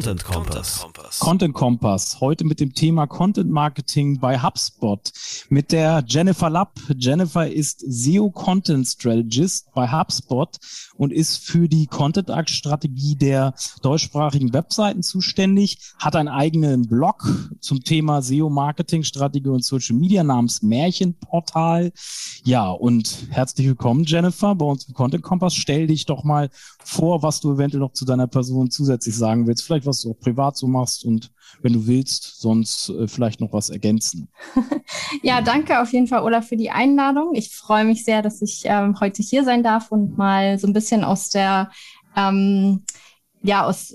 Content Kompass. Content Kompass. Heute mit dem Thema Content Marketing bei HubSpot mit der Jennifer Lapp. Jennifer ist SEO Content Strategist bei HubSpot und ist für die Content Strategie der deutschsprachigen Webseiten zuständig, hat einen eigenen Blog zum Thema SEO Marketing Strategie und Social Media namens Märchenportal. Ja, und herzlich willkommen Jennifer bei uns im Content Kompass. Stell dich doch mal vor, was du eventuell noch zu deiner Person zusätzlich sagen willst. Vielleicht was du auch privat so machst und wenn du willst, sonst äh, vielleicht noch was ergänzen. ja, danke auf jeden Fall, Olaf, für die Einladung. Ich freue mich sehr, dass ich ähm, heute hier sein darf und mal so ein bisschen aus der ähm, ja, aus,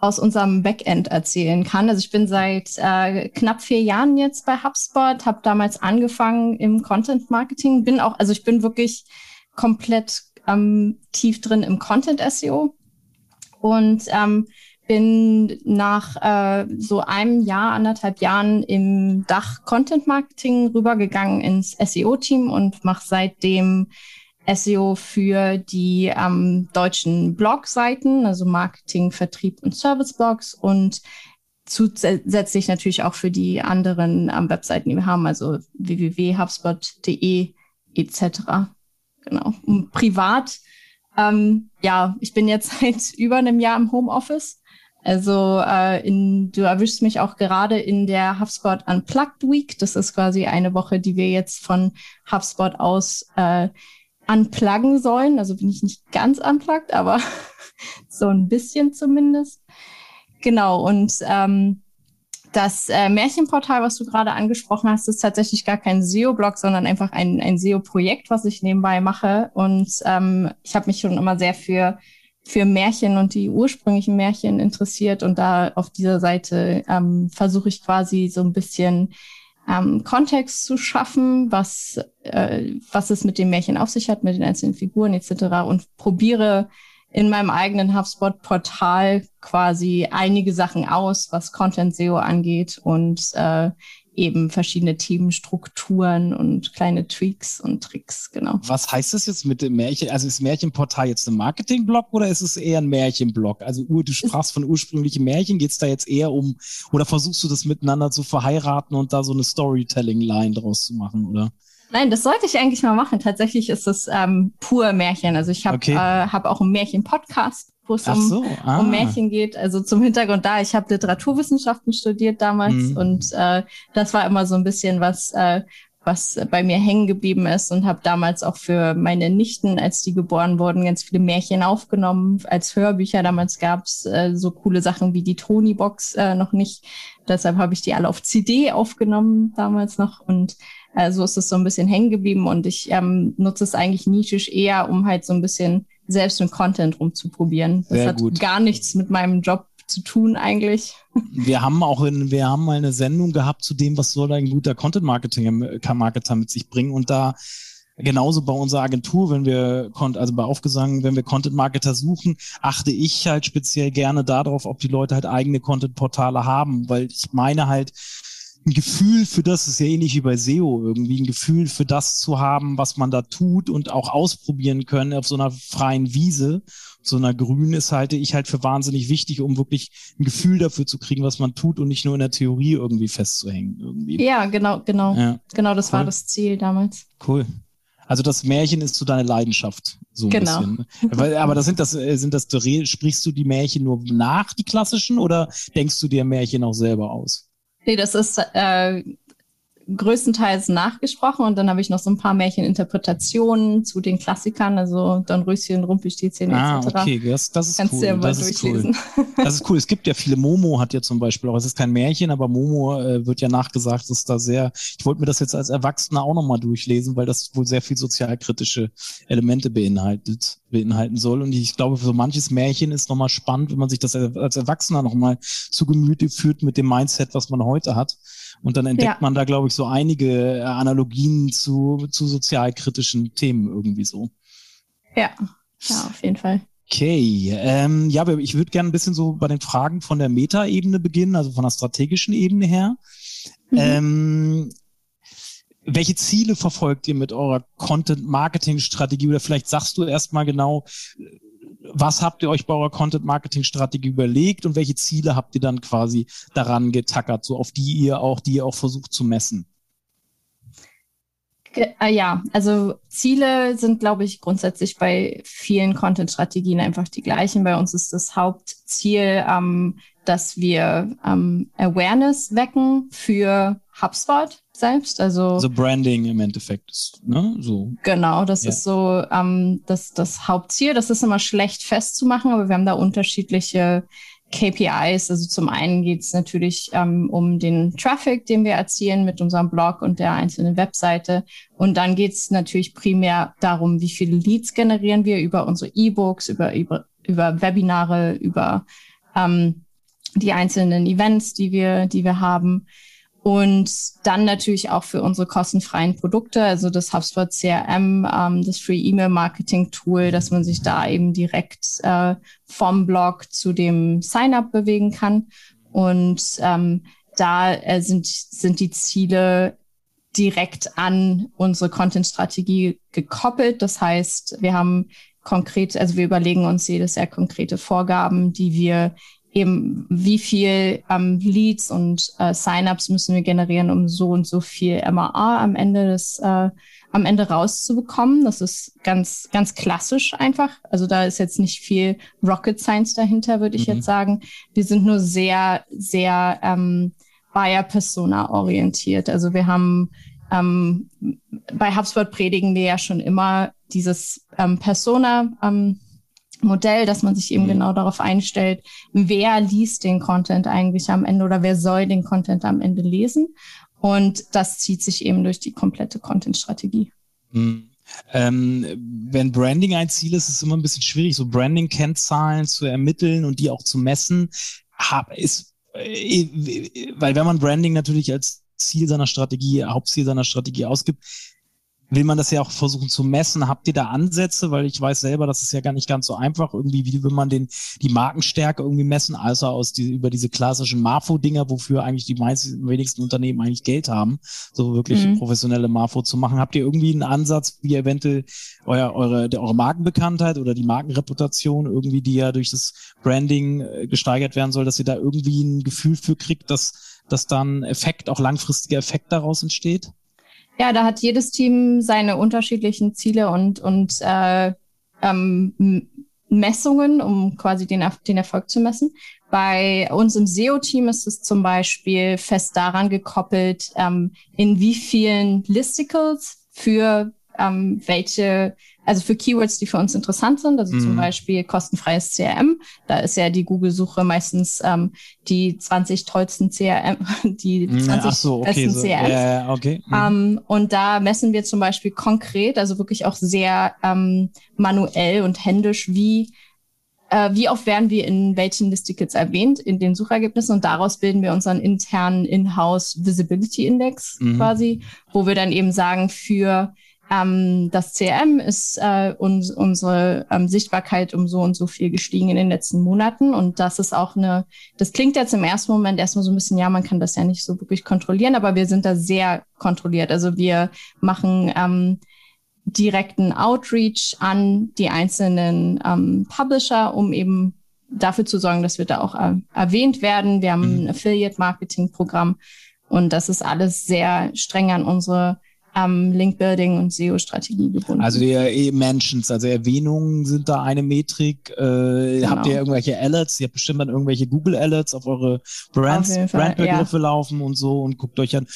aus unserem Backend erzählen kann. Also ich bin seit äh, knapp vier Jahren jetzt bei HubSpot, habe damals angefangen im Content Marketing, bin auch, also ich bin wirklich komplett ähm, tief drin im Content SEO und ähm, bin nach äh, so einem Jahr, anderthalb Jahren im Dach Content Marketing rübergegangen ins SEO-Team und mache seitdem SEO für die ähm, deutschen Blogseiten, also Marketing, Vertrieb und Service-Blogs und zusätzlich natürlich auch für die anderen ähm, Webseiten, die wir haben, also www.hubspot.de etc. Genau. Und privat, ähm, ja, ich bin jetzt seit über einem Jahr im Homeoffice also äh, in, du erwischst mich auch gerade in der HubSpot Unplugged Week. Das ist quasi eine Woche, die wir jetzt von HubSpot aus äh, unpluggen sollen. Also bin ich nicht ganz unplugged, aber so ein bisschen zumindest. Genau, und ähm, das äh, Märchenportal, was du gerade angesprochen hast, ist tatsächlich gar kein SEO-Blog, sondern einfach ein, ein SEO-Projekt, was ich nebenbei mache. Und ähm, ich habe mich schon immer sehr für für Märchen und die ursprünglichen Märchen interessiert und da auf dieser Seite ähm, versuche ich quasi so ein bisschen ähm, Kontext zu schaffen, was, äh, was es mit dem Märchen auf sich hat, mit den einzelnen Figuren etc. und probiere in meinem eigenen HubSpot-Portal quasi einige Sachen aus, was Content SEO angeht und äh, eben verschiedene Themenstrukturen und kleine Tweaks und Tricks, genau. Was heißt das jetzt mit dem Märchen? Also ist Märchenportal jetzt ein Marketingblock oder ist es eher ein Märchenblog? Also du sprachst von ursprünglichen Märchen, geht es da jetzt eher um, oder versuchst du das miteinander zu verheiraten und da so eine Storytelling-Line draus zu machen, oder? Nein, das sollte ich eigentlich mal machen. Tatsächlich ist es ähm, pur Märchen. Also ich habe okay. äh, hab auch einen Märchen-Podcast wo es um, so, ah. um Märchen geht. Also zum Hintergrund da, ich habe Literaturwissenschaften studiert damals mhm. und äh, das war immer so ein bisschen was, äh, was bei mir hängen geblieben ist und habe damals auch für meine Nichten, als die geboren wurden, ganz viele Märchen aufgenommen als Hörbücher. Damals gab's äh, so coole Sachen wie die Tony-Box äh, noch nicht. Deshalb habe ich die alle auf CD aufgenommen damals noch und äh, so ist es so ein bisschen hängen geblieben und ich ähm, nutze es eigentlich nischisch eher, um halt so ein bisschen selbst mit Content rumzuprobieren. Das Sehr hat gut. gar nichts mit meinem Job zu tun eigentlich. Wir haben auch in, wir haben mal eine Sendung gehabt zu dem, was soll ein guter Content Marketing Marketer mit sich bringen und da genauso bei unserer Agentur, wenn wir also bei Aufgesang, wenn wir Content Marketer suchen, achte ich halt speziell gerne darauf, ob die Leute halt eigene Content Portale haben, weil ich meine halt ein Gefühl für das ist ja ähnlich wie bei SEO irgendwie, ein Gefühl für das zu haben, was man da tut und auch ausprobieren können auf so einer freien Wiese, so einer grünen ist halte ich halt für wahnsinnig wichtig, um wirklich ein Gefühl dafür zu kriegen, was man tut und nicht nur in der Theorie irgendwie festzuhängen irgendwie. Ja, genau, genau. Ja. Genau, das cool. war das Ziel damals. Cool. Also das Märchen ist so deine Leidenschaft, so ein genau. bisschen. Ne? Aber das sind das, äh, sind das, sprichst du die Märchen nur nach, die klassischen, oder denkst du dir Märchen auch selber aus? Nee, das ist äh, größtenteils nachgesprochen und dann habe ich noch so ein paar Märcheninterpretationen zu den Klassikern, also Dornröschen, Rumpelstilzchen ah, etc. okay, das, das ist Kannst cool. Du ja mal das durchlesen. Ist cool. Das ist cool. Es gibt ja viele, Momo hat ja zum Beispiel auch, es ist kein Märchen, aber Momo äh, wird ja nachgesagt, dass da sehr, ich wollte mir das jetzt als Erwachsener auch nochmal durchlesen, weil das wohl sehr viel sozialkritische Elemente beinhaltet. beinhalten soll. Und ich glaube, für so manches Märchen ist nochmal spannend, wenn man sich das als Erwachsener nochmal zu Gemüte führt mit dem Mindset, was man heute hat. Und dann entdeckt ja. man da, glaube ich, so einige äh, Analogien zu, zu sozialkritischen Themen irgendwie so. Ja, ja, auf jeden Fall. Okay, ähm, ja, ich würde gerne ein bisschen so bei den Fragen von der Meta-Ebene beginnen, also von der strategischen Ebene her. Mhm. Ähm, welche Ziele verfolgt ihr mit eurer Content-Marketing-Strategie? Oder vielleicht sagst du erstmal genau, was habt ihr euch bei eurer Content-Marketing-Strategie überlegt und welche Ziele habt ihr dann quasi daran getackert, so auf die ihr auch, die ihr auch versucht zu messen? Äh, ja, also Ziele sind, glaube ich, grundsätzlich bei vielen Content-Strategien einfach die gleichen. Bei uns ist das Hauptziel, ähm, dass wir ähm, Awareness wecken für HubSpot selbst. Also, also Branding im Endeffekt, ne? So. Genau, das ja. ist so ähm, das, das Hauptziel. Das ist immer schlecht festzumachen, aber wir haben da unterschiedliche KPIs. Also zum einen geht es natürlich ähm, um den Traffic, den wir erzielen mit unserem Blog und der einzelnen Webseite. Und dann geht es natürlich primär darum, wie viele Leads generieren wir über unsere E-Books, über, über, über Webinare, über ähm, die einzelnen Events, die wir, die wir haben. Und dann natürlich auch für unsere kostenfreien Produkte, also das HubSpot CRM, ähm, das Free Email Marketing Tool, dass man sich da eben direkt äh, vom Blog zu dem Sign-up bewegen kann. Und ähm, da äh, sind, sind die Ziele direkt an unsere Content-Strategie gekoppelt. Das heißt, wir haben konkret, also wir überlegen uns jedes Jahr konkrete Vorgaben, die wir eben wie viel ähm, Leads und äh, Sign-ups müssen wir generieren, um so und so viel MAA am Ende des äh, am Ende rauszubekommen. Das ist ganz ganz klassisch einfach. Also da ist jetzt nicht viel Rocket Science dahinter, würde ich mhm. jetzt sagen. Wir sind nur sehr sehr ähm, Buyer Persona orientiert. Also wir haben ähm, bei HubSpot predigen wir ja schon immer dieses ähm, Persona ähm, Modell, dass man sich eben mhm. genau darauf einstellt, wer liest den Content eigentlich am Ende oder wer soll den Content am Ende lesen. Und das zieht sich eben durch die komplette Content-Strategie. Mhm. Ähm, wenn Branding ein Ziel ist, ist es immer ein bisschen schwierig, so Branding-Kennzahlen zu ermitteln und die auch zu messen. Hab, ist, äh, weil wenn man Branding natürlich als Ziel seiner Strategie, Hauptziel seiner Strategie ausgibt, will man das ja auch versuchen zu messen. Habt ihr da Ansätze? Weil ich weiß selber, das ist ja gar nicht ganz so einfach. Irgendwie, wie will man den, die Markenstärke irgendwie messen? Also aus die, über diese klassischen Marfo-Dinger, wofür eigentlich die meisten, wenigsten Unternehmen eigentlich Geld haben, so wirklich mhm. professionelle Marfo zu machen. Habt ihr irgendwie einen Ansatz, wie eventuell euer, eure, eure Markenbekanntheit oder die Markenreputation irgendwie, die ja durch das Branding äh, gesteigert werden soll, dass ihr da irgendwie ein Gefühl für kriegt, dass, dass dann Effekt, auch langfristiger Effekt daraus entsteht? Ja, da hat jedes Team seine unterschiedlichen Ziele und, und äh, ähm, Messungen, um quasi den, den Erfolg zu messen. Bei uns im SEO-Team ist es zum Beispiel fest daran gekoppelt, ähm, in wie vielen Listicles für ähm, welche also für Keywords, die für uns interessant sind, also mhm. zum Beispiel kostenfreies CRM, da ist ja die Google-Suche meistens ähm, die 20 tollsten CRM, die 20 Ach so, okay, besten so. CRMs. Ja, okay. Mhm. Ähm, und da messen wir zum Beispiel konkret, also wirklich auch sehr ähm, manuell und händisch, wie äh, wie oft werden wir in welchen Listicles erwähnt in den Suchergebnissen und daraus bilden wir unseren internen In-house Visibility Index mhm. quasi, wo wir dann eben sagen, für ähm, das CRM ist äh, uns, unsere ähm, Sichtbarkeit um so und so viel gestiegen in den letzten Monaten. Und das ist auch eine, das klingt jetzt im ersten Moment erstmal so ein bisschen, ja, man kann das ja nicht so wirklich kontrollieren, aber wir sind da sehr kontrolliert. Also wir machen ähm, direkten Outreach an die einzelnen ähm, Publisher, um eben dafür zu sorgen, dass wir da auch äh, erwähnt werden. Wir haben mhm. ein Affiliate-Marketing-Programm und das ist alles sehr streng an unsere ähm, Link-Building und SEO-Strategie gebunden. Also die Mentions, also Erwähnungen sind da eine Metrik. Äh, genau. Habt ihr irgendwelche Alerts? Ihr habt bestimmt dann irgendwelche Google Alerts auf eure Brands, Brandbegriffe ja. laufen und so und guckt euch an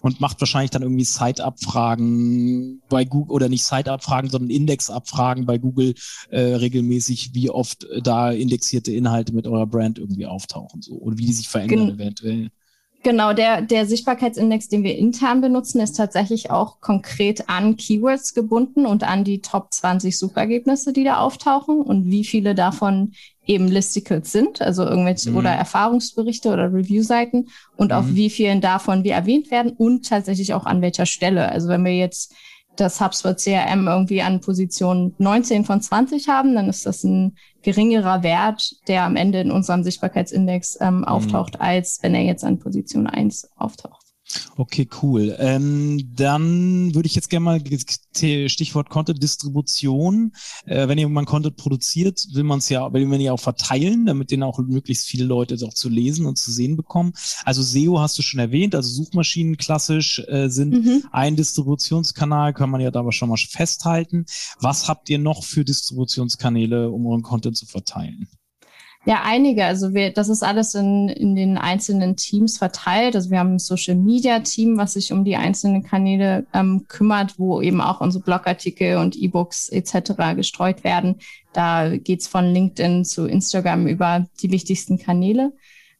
und macht wahrscheinlich dann irgendwie Site-Abfragen bei Google oder nicht Site-Abfragen, sondern Index-Abfragen bei Google äh, regelmäßig, wie oft da indexierte Inhalte mit eurer Brand irgendwie auftauchen so und wie die sich verändern Gen eventuell. Genau, der, der Sichtbarkeitsindex, den wir intern benutzen, ist tatsächlich auch konkret an Keywords gebunden und an die Top 20 Suchergebnisse, die da auftauchen und wie viele davon eben Listicles sind, also irgendwelche mhm. oder Erfahrungsberichte oder Review-Seiten und mhm. auf wie vielen davon wir erwähnt werden und tatsächlich auch an welcher Stelle. Also wenn wir jetzt das HubSpot CRM irgendwie an Position 19 von 20 haben, dann ist das ein geringerer Wert, der am Ende in unserem Sichtbarkeitsindex ähm, mhm. auftaucht, mhm. als wenn er jetzt an Position 1 auftaucht. Okay, cool. Ähm, dann würde ich jetzt gerne mal Stichwort Content-Distribution. Äh, wenn jemand Content produziert, will man es ja, will man ja auch verteilen, damit den auch möglichst viele Leute auch zu lesen und zu sehen bekommen. Also SEO hast du schon erwähnt, also Suchmaschinen klassisch äh, sind mhm. ein Distributionskanal, kann man ja da aber schon mal festhalten. Was habt ihr noch für Distributionskanäle, um euren Content zu verteilen? Ja, einige. Also wir, das ist alles in, in den einzelnen Teams verteilt. Also wir haben ein Social Media Team, was sich um die einzelnen Kanäle ähm, kümmert, wo eben auch unsere Blogartikel und E-Books etc. gestreut werden. Da geht's von LinkedIn zu Instagram über die wichtigsten Kanäle.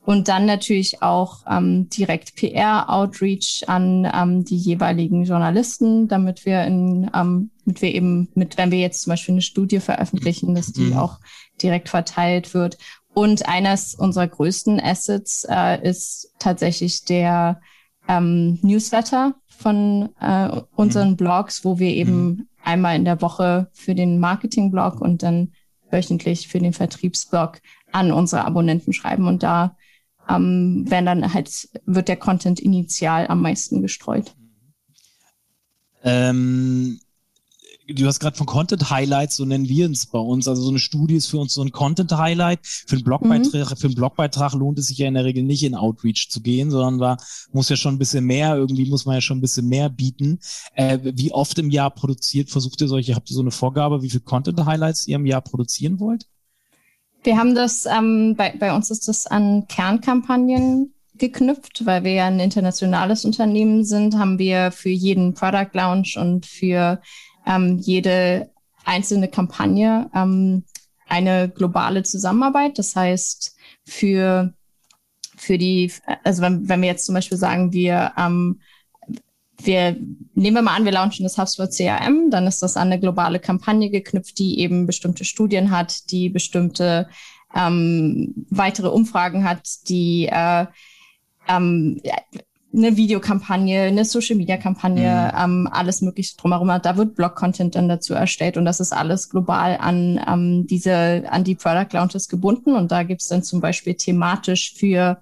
Und dann natürlich auch ähm, direkt PR-Outreach an ähm, die jeweiligen Journalisten, damit wir in, ähm, damit wir eben mit, wenn wir jetzt zum Beispiel eine Studie veröffentlichen, dass die mhm. auch direkt verteilt wird. Und eines unserer größten Assets äh, ist tatsächlich der ähm, Newsletter von äh, unseren mhm. Blogs, wo wir eben mhm. einmal in der Woche für den Marketing-Blog und dann wöchentlich für den Vertriebsblog an unsere Abonnenten schreiben. Und da ähm, werden dann halt, wird der Content initial am meisten gestreut. Ähm, du hast gerade von Content Highlights, so nennen wir es bei uns. Also so eine Studie ist für uns so ein Content Highlight. Für einen Blogbeitrag, mhm. für einen Blogbeitrag lohnt es sich ja in der Regel nicht in Outreach zu gehen, sondern da muss ja schon ein bisschen mehr, irgendwie muss man ja schon ein bisschen mehr bieten. Äh, wie oft im Jahr produziert, versucht ihr solche, habt ihr so eine Vorgabe, wie viel Content Highlights ihr im Jahr produzieren wollt? Wir haben das, ähm, bei, bei uns ist das an Kernkampagnen geknüpft, weil wir ja ein internationales Unternehmen sind, haben wir für jeden Product Launch und für ähm, jede einzelne Kampagne ähm, eine globale Zusammenarbeit. Das heißt, für, für die, also wenn, wenn wir jetzt zum Beispiel sagen, wir, ähm, wir nehmen wir mal an, wir launchen das HubSpot CRM, dann ist das an eine globale Kampagne geknüpft, die eben bestimmte Studien hat, die bestimmte ähm, weitere Umfragen hat, die äh, ähm, eine Videokampagne, eine Social-Media-Kampagne, mhm. ähm, alles mögliche drumherum. Da wird Blog-Content dann dazu erstellt und das ist alles global an ähm, diese, an die Product Launches gebunden und da gibt's dann zum Beispiel thematisch für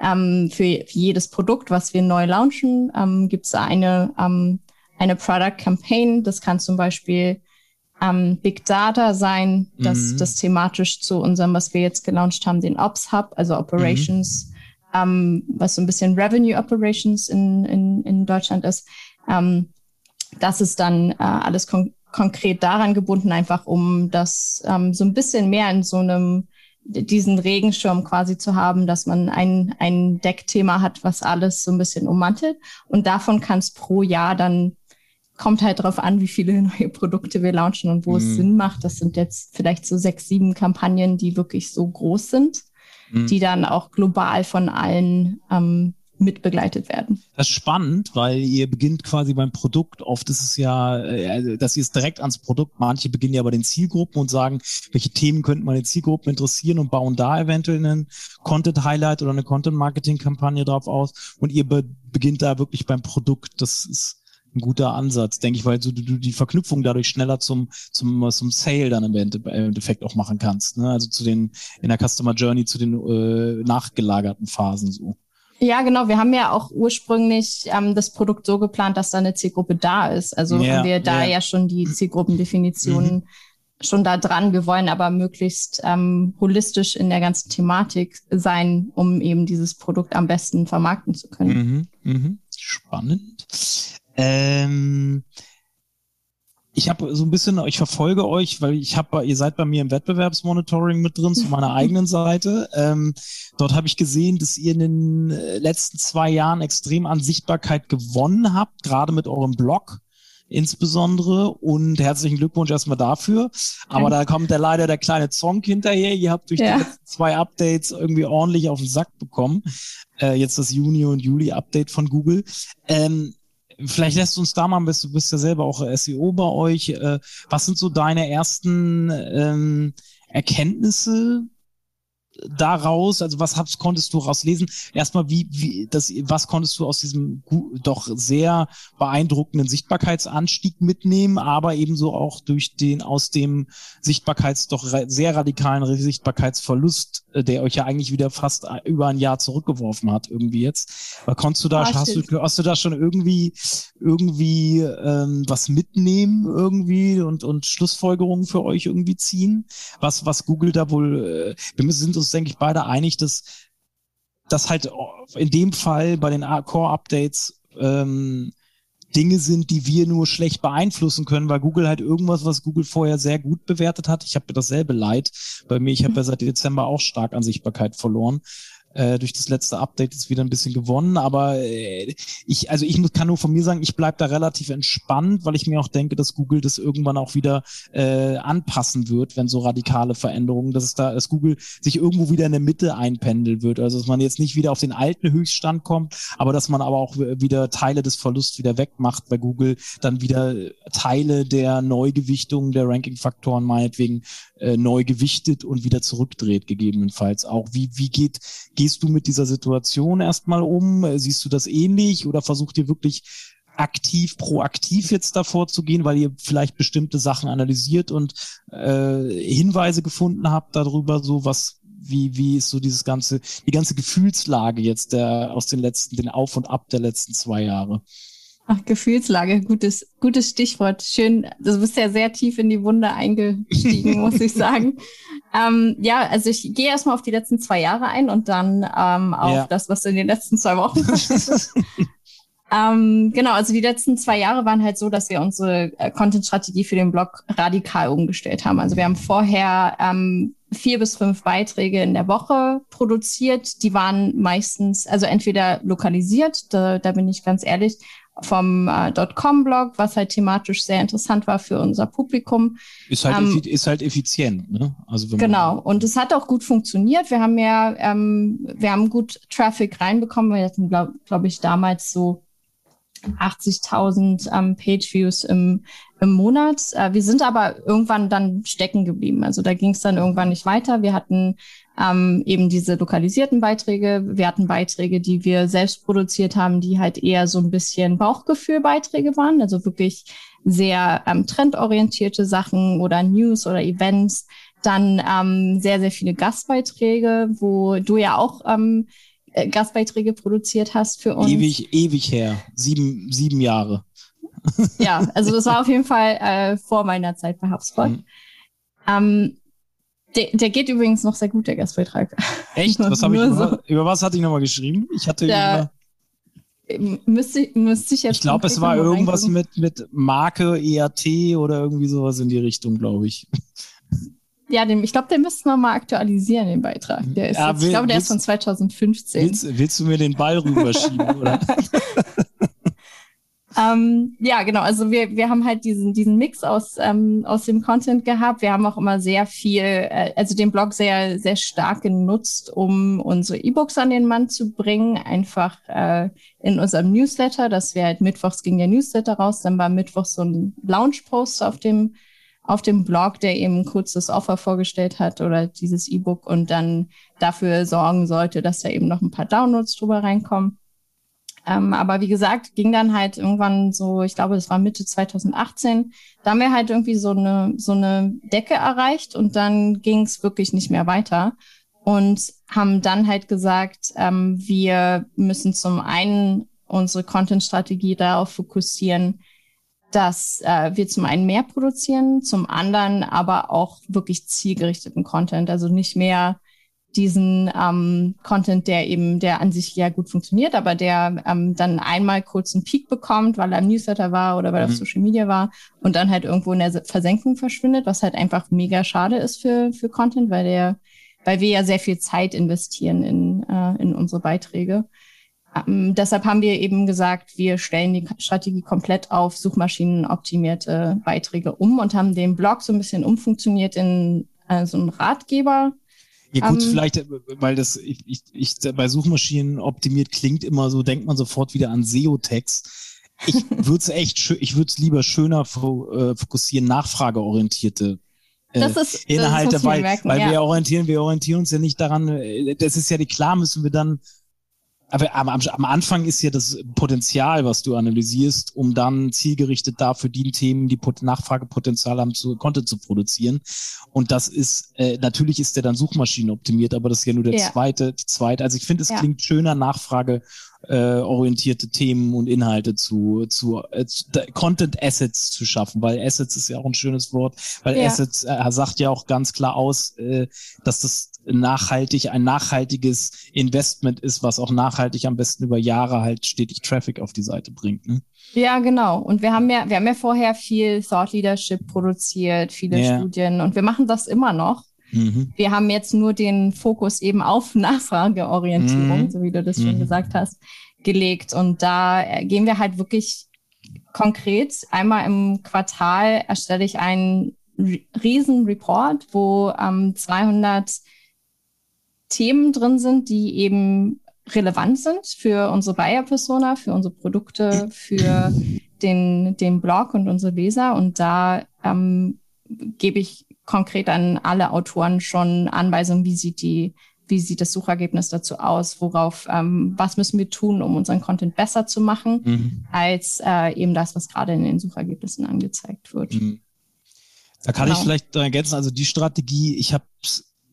ähm, für jedes Produkt, was wir neu launchen, ähm, gibt's eine ähm, eine Product Campaign. Das kann zum Beispiel ähm, Big Data sein, das mhm. das thematisch zu unserem, was wir jetzt gelauncht haben, den Ops Hub, also Operations. Mhm ähm, was so ein bisschen Revenue Operations in, in, in Deutschland ist. Ähm, das ist dann äh, alles kon konkret daran gebunden, einfach um das so ein bisschen mehr in so einem diesen Regenschirm quasi zu haben, dass man ein, ein Deckthema hat, was alles so ein bisschen ummantelt. Und davon kann es pro Jahr dann, kommt halt drauf an, wie viele neue Produkte wir launchen und wo mhm. es Sinn macht. Das sind jetzt vielleicht so sechs, sieben Kampagnen, die wirklich so groß sind mhm. die dann auch global von allen ähm, mitbegleitet werden. Das ist spannend, weil ihr beginnt quasi beim Produkt. Oft ist es ja, äh, dass ihr es direkt ans Produkt. Manche beginnen ja bei den Zielgruppen und sagen, welche Themen könnten meine Zielgruppen interessieren und bauen da eventuell einen Content Highlight oder eine Content Marketing Kampagne drauf aus. Und ihr be beginnt da wirklich beim Produkt. Das ist ein guter Ansatz, denke ich, weil du, du die Verknüpfung dadurch schneller zum, zum, zum Sale dann im Endeffekt auch machen kannst. Ne? Also zu den, in der Customer Journey zu den äh, nachgelagerten Phasen so. Ja, genau. Wir haben ja auch ursprünglich ähm, das Produkt so geplant, dass da eine Zielgruppe da ist. Also ja, haben wir da ja, ja schon die Zielgruppendefinitionen mhm. schon da dran. Wir wollen aber möglichst ähm, holistisch in der ganzen Thematik sein, um eben dieses Produkt am besten vermarkten zu können. Mhm, mhm. Spannend. Ähm, ich habe so ein bisschen, ich verfolge euch, weil ich habe, ihr seid bei mir im Wettbewerbsmonitoring mit drin zu meiner eigenen Seite. Ähm, dort habe ich gesehen, dass ihr in den äh, letzten zwei Jahren extrem an Sichtbarkeit gewonnen habt, gerade mit eurem Blog. insbesondere. Und herzlichen Glückwunsch erstmal dafür. Aber da kommt der leider der kleine Zonk hinterher. Ihr habt durch ja. die zwei Updates irgendwie ordentlich auf den Sack bekommen. Äh, jetzt das Juni und Juli Update von Google. Ähm, vielleicht lässt du uns da mal, du bist ja selber auch SEO bei euch. Äh, was sind so deine ersten ähm, Erkenntnisse daraus, also was hab's, konntest du rauslesen? Erstmal, wie, wie, das, was konntest du aus diesem doch sehr beeindruckenden Sichtbarkeitsanstieg mitnehmen, aber ebenso auch durch den aus dem Sichtbarkeits, doch sehr radikalen Sichtbarkeitsverlust, äh, der euch ja eigentlich wieder fast äh, über ein Jahr zurückgeworfen hat, irgendwie jetzt. Aber konntest du da, ah, hast, du, hast du da schon irgendwie, irgendwie ähm, was mitnehmen irgendwie und, und Schlussfolgerungen für euch irgendwie ziehen? Was, was Google da wohl, äh, wir sind uns uns, denke ich, beide einig, dass das halt in dem Fall bei den Core-Updates ähm, Dinge sind, die wir nur schlecht beeinflussen können, weil Google halt irgendwas, was Google vorher sehr gut bewertet hat. Ich habe dasselbe Leid bei mir. Ich habe ja seit Dezember auch stark an Sichtbarkeit verloren äh, durch das letzte Update ist wieder ein bisschen gewonnen, aber äh, ich, also ich kann nur von mir sagen, ich bleibe da relativ entspannt, weil ich mir auch denke, dass Google das irgendwann auch wieder äh, anpassen wird, wenn so radikale Veränderungen, dass es da, dass Google sich irgendwo wieder in der Mitte einpendeln wird. Also dass man jetzt nicht wieder auf den alten Höchststand kommt, aber dass man aber auch wieder Teile des Verlusts wieder wegmacht bei Google, dann wieder Teile der Neugewichtung der Ranking-Faktoren meinetwegen äh, neu gewichtet und wieder zurückdreht, gegebenenfalls auch. Wie, wie geht, gehst du mit dieser Situation erstmal um? Siehst du das ähnlich oder versucht ihr wirklich aktiv, proaktiv jetzt davor zu gehen, weil ihr vielleicht bestimmte Sachen analysiert und äh, Hinweise gefunden habt darüber, so was, wie, wie ist so dieses ganze, die ganze Gefühlslage jetzt der aus den letzten, den Auf und Ab der letzten zwei Jahre? Ach, Gefühlslage, gutes, gutes Stichwort. Schön, du bist ja sehr tief in die Wunde eingestiegen, muss ich sagen. Ähm, ja, also ich gehe erstmal auf die letzten zwei Jahre ein und dann ähm, auf ja. das, was in den letzten zwei Wochen passiert ist. ähm, genau, also die letzten zwei Jahre waren halt so, dass wir unsere äh, Content-Strategie für den Blog radikal umgestellt haben. Also wir haben vorher ähm, vier bis fünf Beiträge in der Woche produziert. Die waren meistens, also entweder lokalisiert, da, da bin ich ganz ehrlich, vom äh, .com-Blog, was halt thematisch sehr interessant war für unser Publikum. Ist halt, ähm, ist halt effizient, ne? Also genau. Und es hat auch gut funktioniert. Wir haben ja, ähm, wir haben gut Traffic reinbekommen. Wir hatten, glaube glaub ich, damals so 80.000 ähm, Page-Views im, im Monat. Äh, wir sind aber irgendwann dann stecken geblieben. Also da ging es dann irgendwann nicht weiter. Wir hatten ähm, eben diese lokalisierten Beiträge. Wir hatten Beiträge, die wir selbst produziert haben, die halt eher so ein bisschen Bauchgefühl-Beiträge waren, also wirklich sehr ähm, trendorientierte Sachen oder News oder Events. Dann ähm, sehr, sehr viele Gastbeiträge, wo du ja auch ähm, äh, Gastbeiträge produziert hast für uns. Ewig, ewig her. Sieben, sieben Jahre. ja, also das war auf jeden Fall äh, vor meiner Zeit bei HubSpot. Mhm. Ähm, der, der geht übrigens noch sehr gut, der Gastbeitrag. Echt? Was habe ich so. über was hatte ich nochmal geschrieben? Ich hatte der, über, müsste, müsste ich jetzt. Ich glaube, es war irgendwas mit, mit Marke, ERT oder irgendwie sowas in die Richtung, glaube ich. Ja, den, ich glaube, den müssten wir mal aktualisieren, den Beitrag. Der ist ja, jetzt, will, ich glaube, der willst, ist von 2015. Willst, willst du mir den Ball rüberschieben, oder? Ähm, ja, genau. Also wir, wir haben halt diesen, diesen Mix aus, ähm, aus dem Content gehabt. Wir haben auch immer sehr viel, äh, also den Blog sehr, sehr stark genutzt, um unsere E-Books an den Mann zu bringen. Einfach äh, in unserem Newsletter, dass wir halt mittwochs ging der Newsletter raus, dann war mittwochs so ein Launch-Post auf dem auf dem Blog, der eben kurz das Offer vorgestellt hat oder dieses E-Book und dann dafür sorgen sollte, dass da eben noch ein paar Downloads drüber reinkommen. Ähm, aber wie gesagt, ging dann halt irgendwann so, ich glaube, das war Mitte 2018, da haben wir halt irgendwie so eine, so eine Decke erreicht und dann ging es wirklich nicht mehr weiter. Und haben dann halt gesagt, ähm, wir müssen zum einen unsere Content-Strategie darauf fokussieren, dass äh, wir zum einen mehr produzieren, zum anderen aber auch wirklich zielgerichteten Content, also nicht mehr diesen ähm, Content, der eben, der an sich ja gut funktioniert, aber der ähm, dann einmal kurz einen Peak bekommt, weil er im Newsletter war oder weil er mhm. auf Social Media war und dann halt irgendwo in der Versenkung verschwindet, was halt einfach mega schade ist für, für Content, weil der, weil wir ja sehr viel Zeit investieren in, äh, in unsere Beiträge. ähm, deshalb haben wir eben gesagt, wir stellen die Strategie komplett auf suchmaschinenoptimierte Beiträge um und haben den Blog so ein bisschen umfunktioniert in äh, so einen Ratgeber. Ja gut, um, ähm, vielleicht, weil das ich, ich, ich bei Suchmaschinen optimiert klingt immer so, denkt man sofort wieder an SEO-Text. Ich würde es echt, ich würde es lieber schöner äh, fokussieren, nachfrageorientierte äh, das ist, Inhalte, das weil, merken, weil ja. wir orientieren, wir orientieren uns ja nicht daran, äh, das ist ja die klar, müssen wir dann aber am, am Anfang ist ja das Potenzial, was du analysierst, um dann zielgerichtet dafür die Themen, die Nachfragepotenzial haben, zu Content zu produzieren. Und das ist, äh, natürlich ist der dann Suchmaschinen optimiert, aber das ist ja nur der ja. zweite, die zweite. Also ich finde, es ja. klingt schöner, Nachfrage äh, orientierte Themen und Inhalte zu, zu, äh, zu Content Assets zu schaffen, weil Assets ist ja auch ein schönes Wort, weil ja. Assets äh, sagt ja auch ganz klar aus, äh, dass das nachhaltig ein nachhaltiges Investment ist, was auch nachhaltig am besten über Jahre halt stetig Traffic auf die Seite bringt. Ne? Ja, genau. Und wir haben ja, wir haben ja vorher viel Thought Leadership produziert, viele ja. Studien und wir machen das immer noch. Mhm. Wir haben jetzt nur den Fokus eben auf Nachfrageorientierung, mhm. so wie du das mhm. schon gesagt hast, gelegt. Und da äh, gehen wir halt wirklich konkret. Einmal im Quartal erstelle ich einen riesen Report, wo ähm, 200 Themen drin sind, die eben relevant sind für unsere Buyer-Persona, für unsere Produkte, für den, den Blog und unsere Leser. Und da ähm, gebe ich konkret an alle Autoren schon Anweisungen, wie sieht die, wie sieht das Suchergebnis dazu aus, worauf, ähm, was müssen wir tun, um unseren Content besser zu machen, mhm. als äh, eben das, was gerade in den Suchergebnissen angezeigt wird. Mhm. Da kann genau. ich vielleicht ergänzen, also die Strategie, ich habe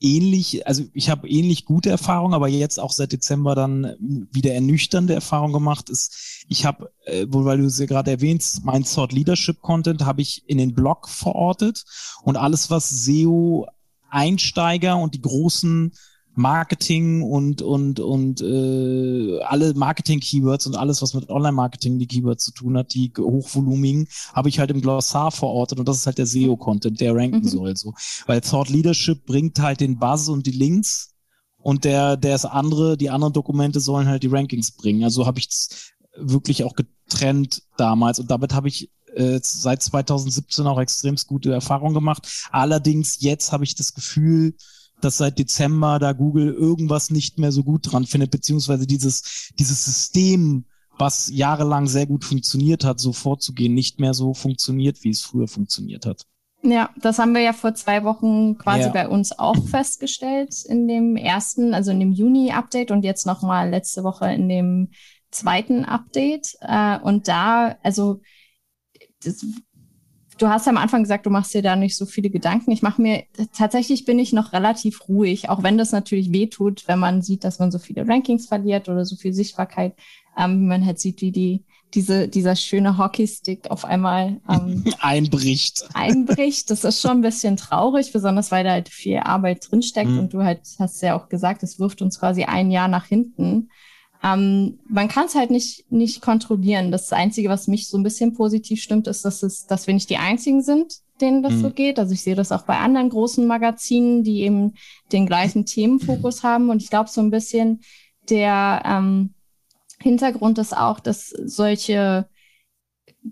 ähnlich, also ich habe ähnlich gute Erfahrungen, aber jetzt auch seit Dezember dann wieder ernüchternde Erfahrungen gemacht. Ist, ich habe, äh, weil du es ja gerade erwähnst, mein Thought Leadership Content habe ich in den Blog verortet und alles, was SEO Einsteiger und die großen Marketing und und und äh, alle Marketing-Keywords und alles, was mit Online-Marketing die Keywords zu tun hat, die hochvolumigen, habe ich halt im Glossar verortet und das ist halt der SEO-Content, der ranken mhm. soll so. Weil Thought Leadership bringt halt den Buzz und die Links und der, der ist andere, die anderen Dokumente sollen halt die Rankings bringen. Also habe ich es wirklich auch getrennt damals und damit habe ich äh, seit 2017 auch extremst gute Erfahrungen gemacht. Allerdings jetzt habe ich das Gefühl, dass seit Dezember da Google irgendwas nicht mehr so gut dran findet, beziehungsweise dieses, dieses System, was jahrelang sehr gut funktioniert hat, so vorzugehen, nicht mehr so funktioniert, wie es früher funktioniert hat. Ja, das haben wir ja vor zwei Wochen quasi ja. bei uns auch festgestellt in dem ersten, also in dem Juni-Update und jetzt nochmal letzte Woche in dem zweiten Update. Äh, und da, also das Du hast am Anfang gesagt, du machst dir da nicht so viele Gedanken. Ich mache mir, tatsächlich bin ich noch relativ ruhig, auch wenn das natürlich wehtut, wenn man sieht, dass man so viele Rankings verliert oder so viel Sichtbarkeit, ähm, wie man halt sieht, wie die, diese, dieser schöne Hockeystick auf einmal ähm, einbricht. Einbricht. Das ist schon ein bisschen traurig, besonders weil da halt viel Arbeit drinsteckt mhm. und du halt hast ja auch gesagt, es wirft uns quasi ein Jahr nach hinten. Ähm, man kann es halt nicht, nicht kontrollieren. Das Einzige, was mich so ein bisschen positiv stimmt, ist, dass, es, dass wir nicht die Einzigen sind, denen das mhm. so geht. Also ich sehe das auch bei anderen großen Magazinen, die eben den gleichen Themenfokus haben. Und ich glaube, so ein bisschen der ähm, Hintergrund ist auch, dass solche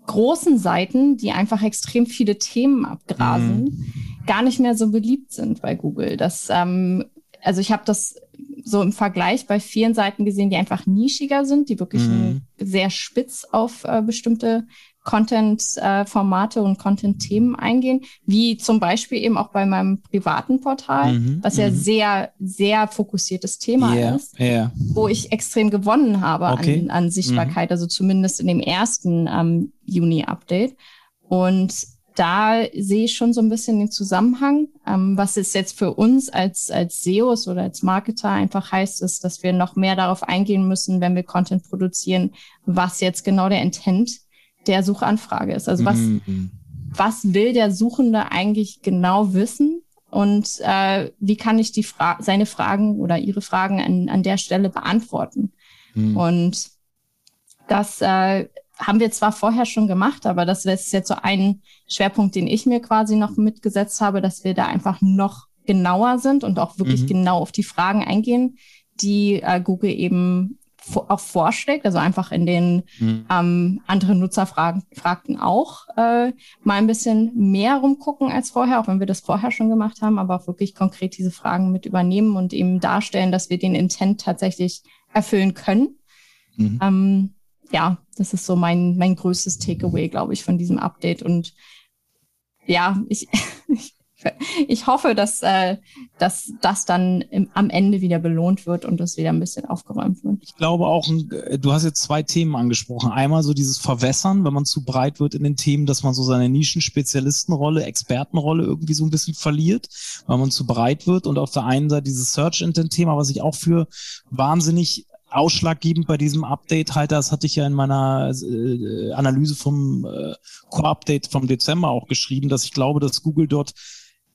großen Seiten, die einfach extrem viele Themen abgrasen, mhm. gar nicht mehr so beliebt sind bei Google. Das, ähm, also ich habe das so im Vergleich bei vielen Seiten gesehen, die einfach nischiger sind, die wirklich mhm. sehr spitz auf äh, bestimmte Content-Formate äh, und Content-Themen eingehen, wie zum Beispiel eben auch bei meinem privaten Portal, mhm. was ja mhm. sehr, sehr fokussiertes Thema yeah. ist, yeah. wo ich extrem gewonnen habe okay. an, an Sichtbarkeit, mhm. also zumindest in dem ersten ähm, Juni-Update. Und da sehe ich schon so ein bisschen den Zusammenhang. Ähm, was es jetzt für uns als, als SEOs oder als Marketer einfach heißt, ist, dass wir noch mehr darauf eingehen müssen, wenn wir Content produzieren, was jetzt genau der Intent der Suchanfrage ist. Also was, mhm. was will der Suchende eigentlich genau wissen? Und äh, wie kann ich die Fra seine Fragen oder ihre Fragen an, an der Stelle beantworten? Mhm. Und das äh, haben wir zwar vorher schon gemacht, aber das ist jetzt so ein Schwerpunkt, den ich mir quasi noch mitgesetzt habe, dass wir da einfach noch genauer sind und auch wirklich mhm. genau auf die Fragen eingehen, die äh, Google eben auch vorschlägt, also einfach in den mhm. ähm, anderen Nutzerfragten auch äh, mal ein bisschen mehr rumgucken als vorher, auch wenn wir das vorher schon gemacht haben, aber auch wirklich konkret diese Fragen mit übernehmen und eben darstellen, dass wir den Intent tatsächlich erfüllen können. Mhm. Ähm, ja, das ist so mein, mein größtes Takeaway, glaube ich, von diesem Update. Und ja, ich, ich hoffe, dass, äh, dass das dann im, am Ende wieder belohnt wird und das wieder ein bisschen aufgeräumt wird. Ich glaube auch, du hast jetzt zwei Themen angesprochen. Einmal so dieses Verwässern, wenn man zu breit wird in den Themen, dass man so seine Nischen-Spezialistenrolle, Expertenrolle irgendwie so ein bisschen verliert, weil man zu breit wird. Und auf der einen Seite dieses Search-Intent-Thema, was ich auch für wahnsinnig ausschlaggebend bei diesem Update halte, das hatte ich ja in meiner äh, Analyse vom äh, Core-Update vom Dezember auch geschrieben, dass ich glaube, dass Google dort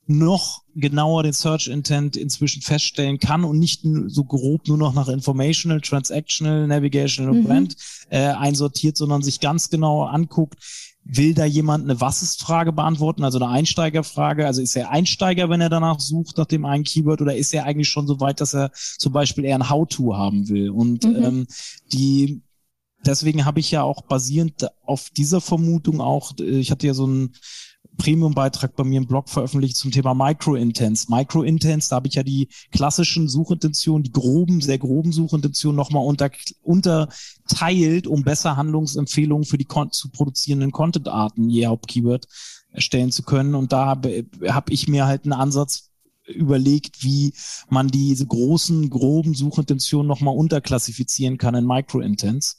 noch genauer den Search Intent inzwischen feststellen kann und nicht so grob nur noch nach Informational, Transactional, Navigational und mhm. Brand äh, einsortiert, sondern sich ganz genau anguckt, will da jemand eine Was ist Frage beantworten, also eine Einsteigerfrage, also ist er Einsteiger, wenn er danach sucht nach dem einen Keyword oder ist er eigentlich schon so weit, dass er zum Beispiel eher ein How-To haben will und mhm. ähm, die Deswegen habe ich ja auch basierend auf dieser Vermutung auch, äh, ich hatte ja so ein Premium-Beitrag bei mir im Blog veröffentlicht zum Thema Micro-Intents. Micro-Intents, da habe ich ja die klassischen Suchintentionen, die groben, sehr groben Suchintentionen nochmal unter, unterteilt, um besser Handlungsempfehlungen für die zu produzierenden Content-Arten je Hauptkeyword erstellen zu können. Und da habe hab ich mir halt einen Ansatz überlegt, wie man diese großen, groben Suchintentionen nochmal unterklassifizieren kann in Micro-Intents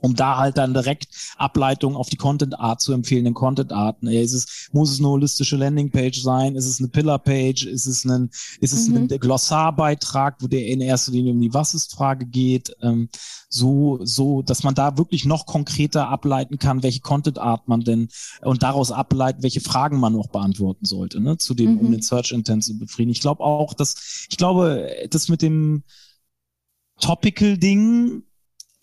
um da halt dann direkt Ableitungen auf die Content Art zu empfehlen, den Content Arten. Ist es, muss es eine holistische Landingpage sein? Ist es eine Pillar Page? Ist es ein, ist es mhm. ein Glossarbeitrag, wo der in erster Linie um die Was ist Frage geht? Ähm, so, so, dass man da wirklich noch konkreter ableiten kann, welche Content Art man denn und daraus ableiten, welche Fragen man noch beantworten sollte, ne, zu dem, mhm. um den Search Intent zu befrieden. Ich glaube auch, dass, ich glaube, das mit dem Topical Ding,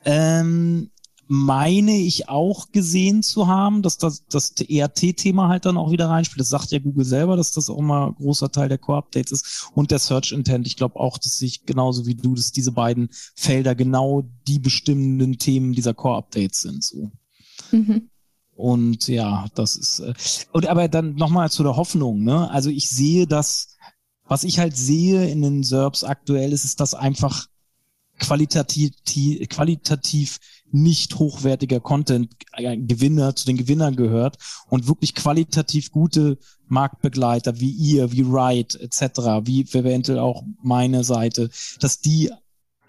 ähm, meine ich auch gesehen zu haben, dass das, das ERT-Thema halt dann auch wieder reinspielt. Das sagt ja Google selber, dass das auch mal großer Teil der Core-Updates ist. Und der Search Intent. Ich glaube auch, dass sich genauso wie du, dass diese beiden Felder genau die bestimmenden Themen dieser Core-Updates sind. So. Mhm. Und ja, das ist. Äh, und aber dann nochmal zu der Hoffnung, ne? Also ich sehe das, was ich halt sehe in den SERPs aktuell, ist, ist das einfach qualitativ, qualitativ nicht hochwertiger Content äh, Gewinner zu den Gewinnern gehört und wirklich qualitativ gute Marktbegleiter wie ihr, wie Wright etc., wie eventuell auch meine Seite, dass die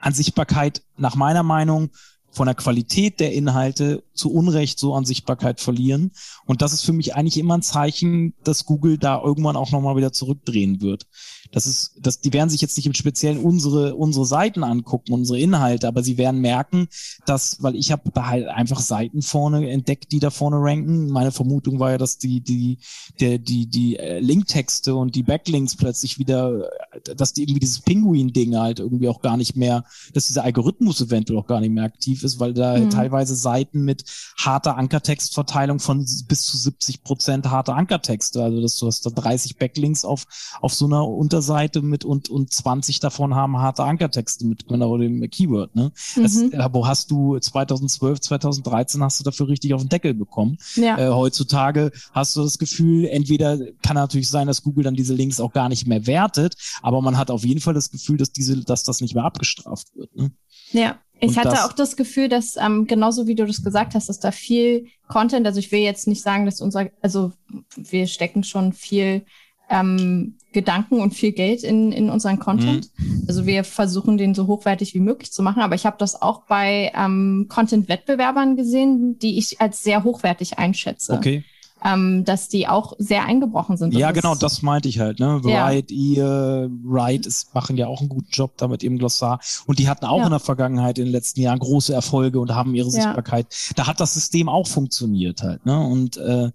an Sichtbarkeit nach meiner Meinung von der Qualität der Inhalte zu Unrecht so an Sichtbarkeit verlieren. Und das ist für mich eigentlich immer ein Zeichen, dass Google da irgendwann auch nochmal wieder zurückdrehen wird. Das ist, das, die werden sich jetzt nicht im Speziellen unsere, unsere Seiten angucken, unsere Inhalte, aber sie werden merken, dass, weil ich habe da halt einfach Seiten vorne entdeckt, die da vorne ranken. Meine Vermutung war ja, dass die, die, der, die, die äh, Linktexte und die Backlinks plötzlich wieder, dass die irgendwie dieses Pinguin-Ding halt irgendwie auch gar nicht mehr, dass dieser Algorithmus eventuell auch gar nicht mehr aktiv ist, weil da mhm. teilweise Seiten mit harter Ankertextverteilung von bis zu 70 Prozent harter Ankertexte, also dass du hast da 30 Backlinks auf, auf so einer Unter Unterseite mit und, und 20 davon haben harte Ankertexte mit genau dem Keyword. Ne? Mhm. Das, äh, wo hast du 2012, 2013 hast du dafür richtig auf den Deckel bekommen. Ja. Äh, heutzutage hast du das Gefühl, entweder kann natürlich sein, dass Google dann diese Links auch gar nicht mehr wertet, aber man hat auf jeden Fall das Gefühl, dass diese, dass das nicht mehr abgestraft wird. Ne? Ja. Ich und hatte das, auch das Gefühl, dass ähm, genauso wie du das gesagt hast, dass da viel Content, also ich will jetzt nicht sagen, dass unser, also wir stecken schon viel ähm, Gedanken und viel Geld in, in unseren Content. Mhm. Also wir versuchen den so hochwertig wie möglich zu machen. Aber ich habe das auch bei ähm, Content-Wettbewerbern gesehen, die ich als sehr hochwertig einschätze. Okay ähm, dass die auch sehr eingebrochen sind. Ja, genau, das meinte ich halt. Ne? Variety, ja. ihr, Wright ist, machen ja auch einen guten Job da mit ihrem Glossar. Und die hatten auch ja. in der Vergangenheit in den letzten Jahren große Erfolge und haben ihre Sichtbarkeit. Ja. Da hat das System auch funktioniert halt. Ne? Und äh,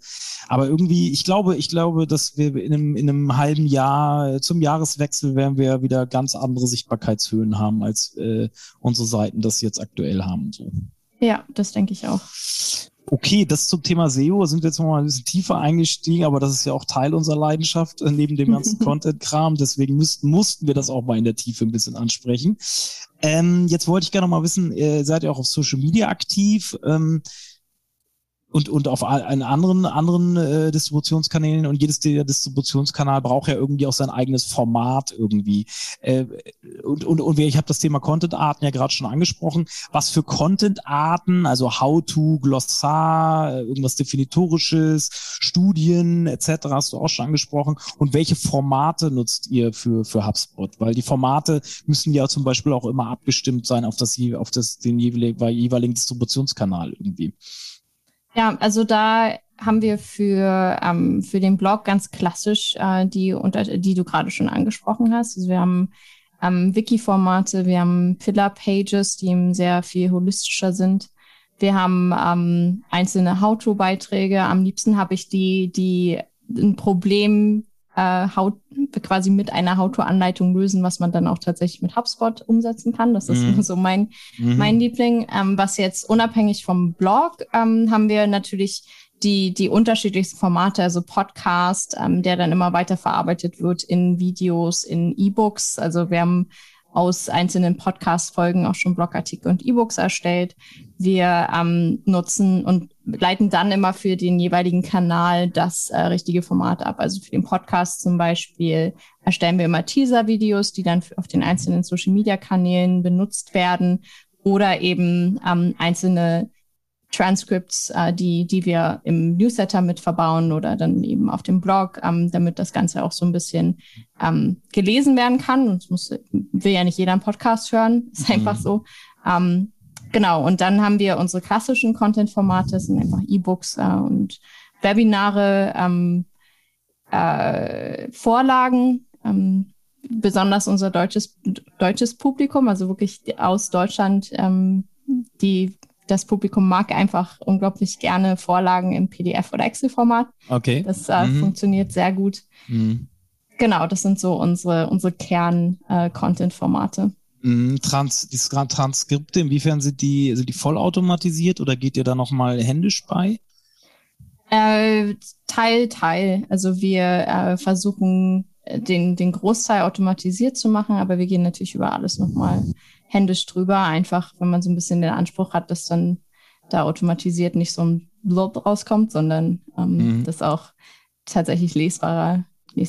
aber irgendwie, ich glaube, ich glaube, dass wir in einem, in einem halben Jahr zum Jahreswechsel werden wir wieder ganz andere Sichtbarkeitshöhen haben, als äh, unsere Seiten das jetzt aktuell haben. So. Ja, das denke ich auch. Okay, das zum Thema SEO sind wir jetzt noch mal ein bisschen tiefer eingestiegen, aber das ist ja auch Teil unserer Leidenschaft äh, neben dem ganzen Content-Kram. Deswegen müssten, mussten wir das auch mal in der Tiefe ein bisschen ansprechen. Ähm, jetzt wollte ich gerne noch mal wissen, äh, seid ihr auch auf Social Media aktiv? Ähm, und, und auf einen anderen, anderen äh, Distributionskanälen und jedes der Distributionskanal braucht ja irgendwie auch sein eigenes Format irgendwie. Äh, und, und, und ich habe das Thema Content-Arten ja gerade schon angesprochen. Was für Content-Arten, also How-to, Glossar, irgendwas Definitorisches, Studien etc. hast du auch schon angesprochen. Und welche Formate nutzt ihr für, für HubSpot? Weil die Formate müssen ja zum Beispiel auch immer abgestimmt sein auf das, auf das, den jeweiligen Distributionskanal irgendwie. Ja, also da haben wir für, ähm, für den Blog ganz klassisch äh, die, unter, die du gerade schon angesprochen hast. Also wir haben ähm, Wiki-Formate, wir haben Pillar-Pages, die eben sehr viel holistischer sind. Wir haben ähm, einzelne How-To-Beiträge. Am liebsten habe ich die, die ein Problem äh, How, quasi mit einer How-to-Anleitung lösen, was man dann auch tatsächlich mit HubSpot umsetzen kann. Das ist mhm. so mein, mhm. mein Liebling. Ähm, was jetzt unabhängig vom Blog ähm, haben wir natürlich die, die unterschiedlichsten Formate, also Podcast, ähm, der dann immer weiter verarbeitet wird in Videos, in E-Books. Also wir haben aus einzelnen Podcast-Folgen auch schon Blogartikel und E-Books erstellt. Wir ähm, nutzen und leiten dann immer für den jeweiligen Kanal das äh, richtige Format ab. Also für den Podcast zum Beispiel erstellen wir immer Teaser-Videos, die dann auf den einzelnen Social-Media-Kanälen benutzt werden oder eben ähm, einzelne Transcripts, äh, die, die wir im Newsletter mit verbauen oder dann eben auf dem Blog, ähm, damit das Ganze auch so ein bisschen ähm, gelesen werden kann. Und es muss, will ja nicht jeder einen Podcast hören, ist mhm. einfach so. Ähm, genau, und dann haben wir unsere klassischen Content-Formate, das sind einfach E-Books äh, und Webinare, ähm, äh, Vorlagen, ähm, besonders unser deutsches, deutsches Publikum, also wirklich aus Deutschland, ähm, die das Publikum mag einfach unglaublich gerne Vorlagen im PDF- oder Excel-Format. Okay. Das äh, mhm. funktioniert sehr gut. Mhm. Genau, das sind so unsere, unsere Kern-Content-Formate. Äh, mhm. Trans, die Transkripte, inwiefern sind die, sind die vollautomatisiert oder geht ihr da nochmal händisch bei? Äh, Teil, Teil. Also wir äh, versuchen äh, den, den Großteil automatisiert zu machen, aber wir gehen natürlich über alles nochmal händisch drüber, einfach wenn man so ein bisschen den Anspruch hat, dass dann da automatisiert nicht so ein Blob rauskommt, sondern ähm, mhm. das auch tatsächlich lesbarer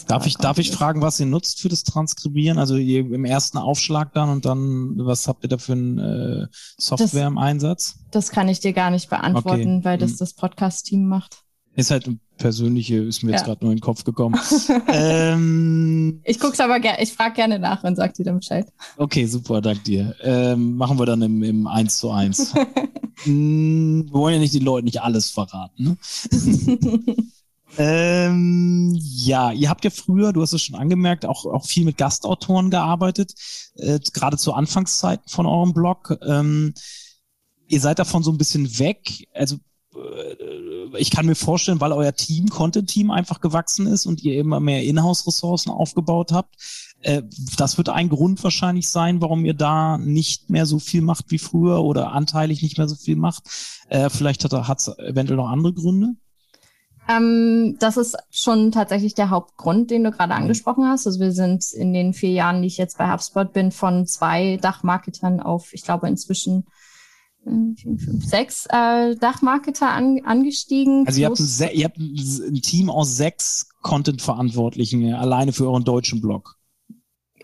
Darf ich, darf ich fragen, was ihr nutzt für das Transkribieren? Also ihr im ersten Aufschlag dann und dann, was habt ihr da für ein äh, Software das, im Einsatz? Das kann ich dir gar nicht beantworten, okay. weil das mhm. das Podcast-Team macht. Ist halt eine persönliche, ist mir ja. jetzt gerade nur in den Kopf gekommen. ähm, ich guck's aber gerne, ich frage gerne nach und sag dir dann Bescheid. Okay, super, dank dir. Ähm, machen wir dann im, im 1 zu 1. hm, wir wollen ja nicht den Leuten nicht alles verraten. Ne? ähm, ja, ihr habt ja früher, du hast es schon angemerkt, auch, auch viel mit Gastautoren gearbeitet, äh, gerade zu Anfangszeiten von eurem Blog. Ähm, ihr seid davon so ein bisschen weg. Also äh, ich kann mir vorstellen, weil euer Team, Content-Team einfach gewachsen ist und ihr immer mehr Inhouse-Ressourcen aufgebaut habt, äh, das wird ein Grund wahrscheinlich sein, warum ihr da nicht mehr so viel macht wie früher oder anteilig nicht mehr so viel macht. Äh, vielleicht hat es eventuell noch andere Gründe. Ähm, das ist schon tatsächlich der Hauptgrund, den du gerade mhm. angesprochen hast. Also wir sind in den vier Jahren, die ich jetzt bei HubSpot bin, von zwei Dachmarketern auf, ich glaube, inzwischen sechs äh, Dachmarketer an, angestiegen. Also ihr habt, ein, ihr habt ein Team aus sechs Content-Verantwortlichen äh, alleine für euren deutschen Blog.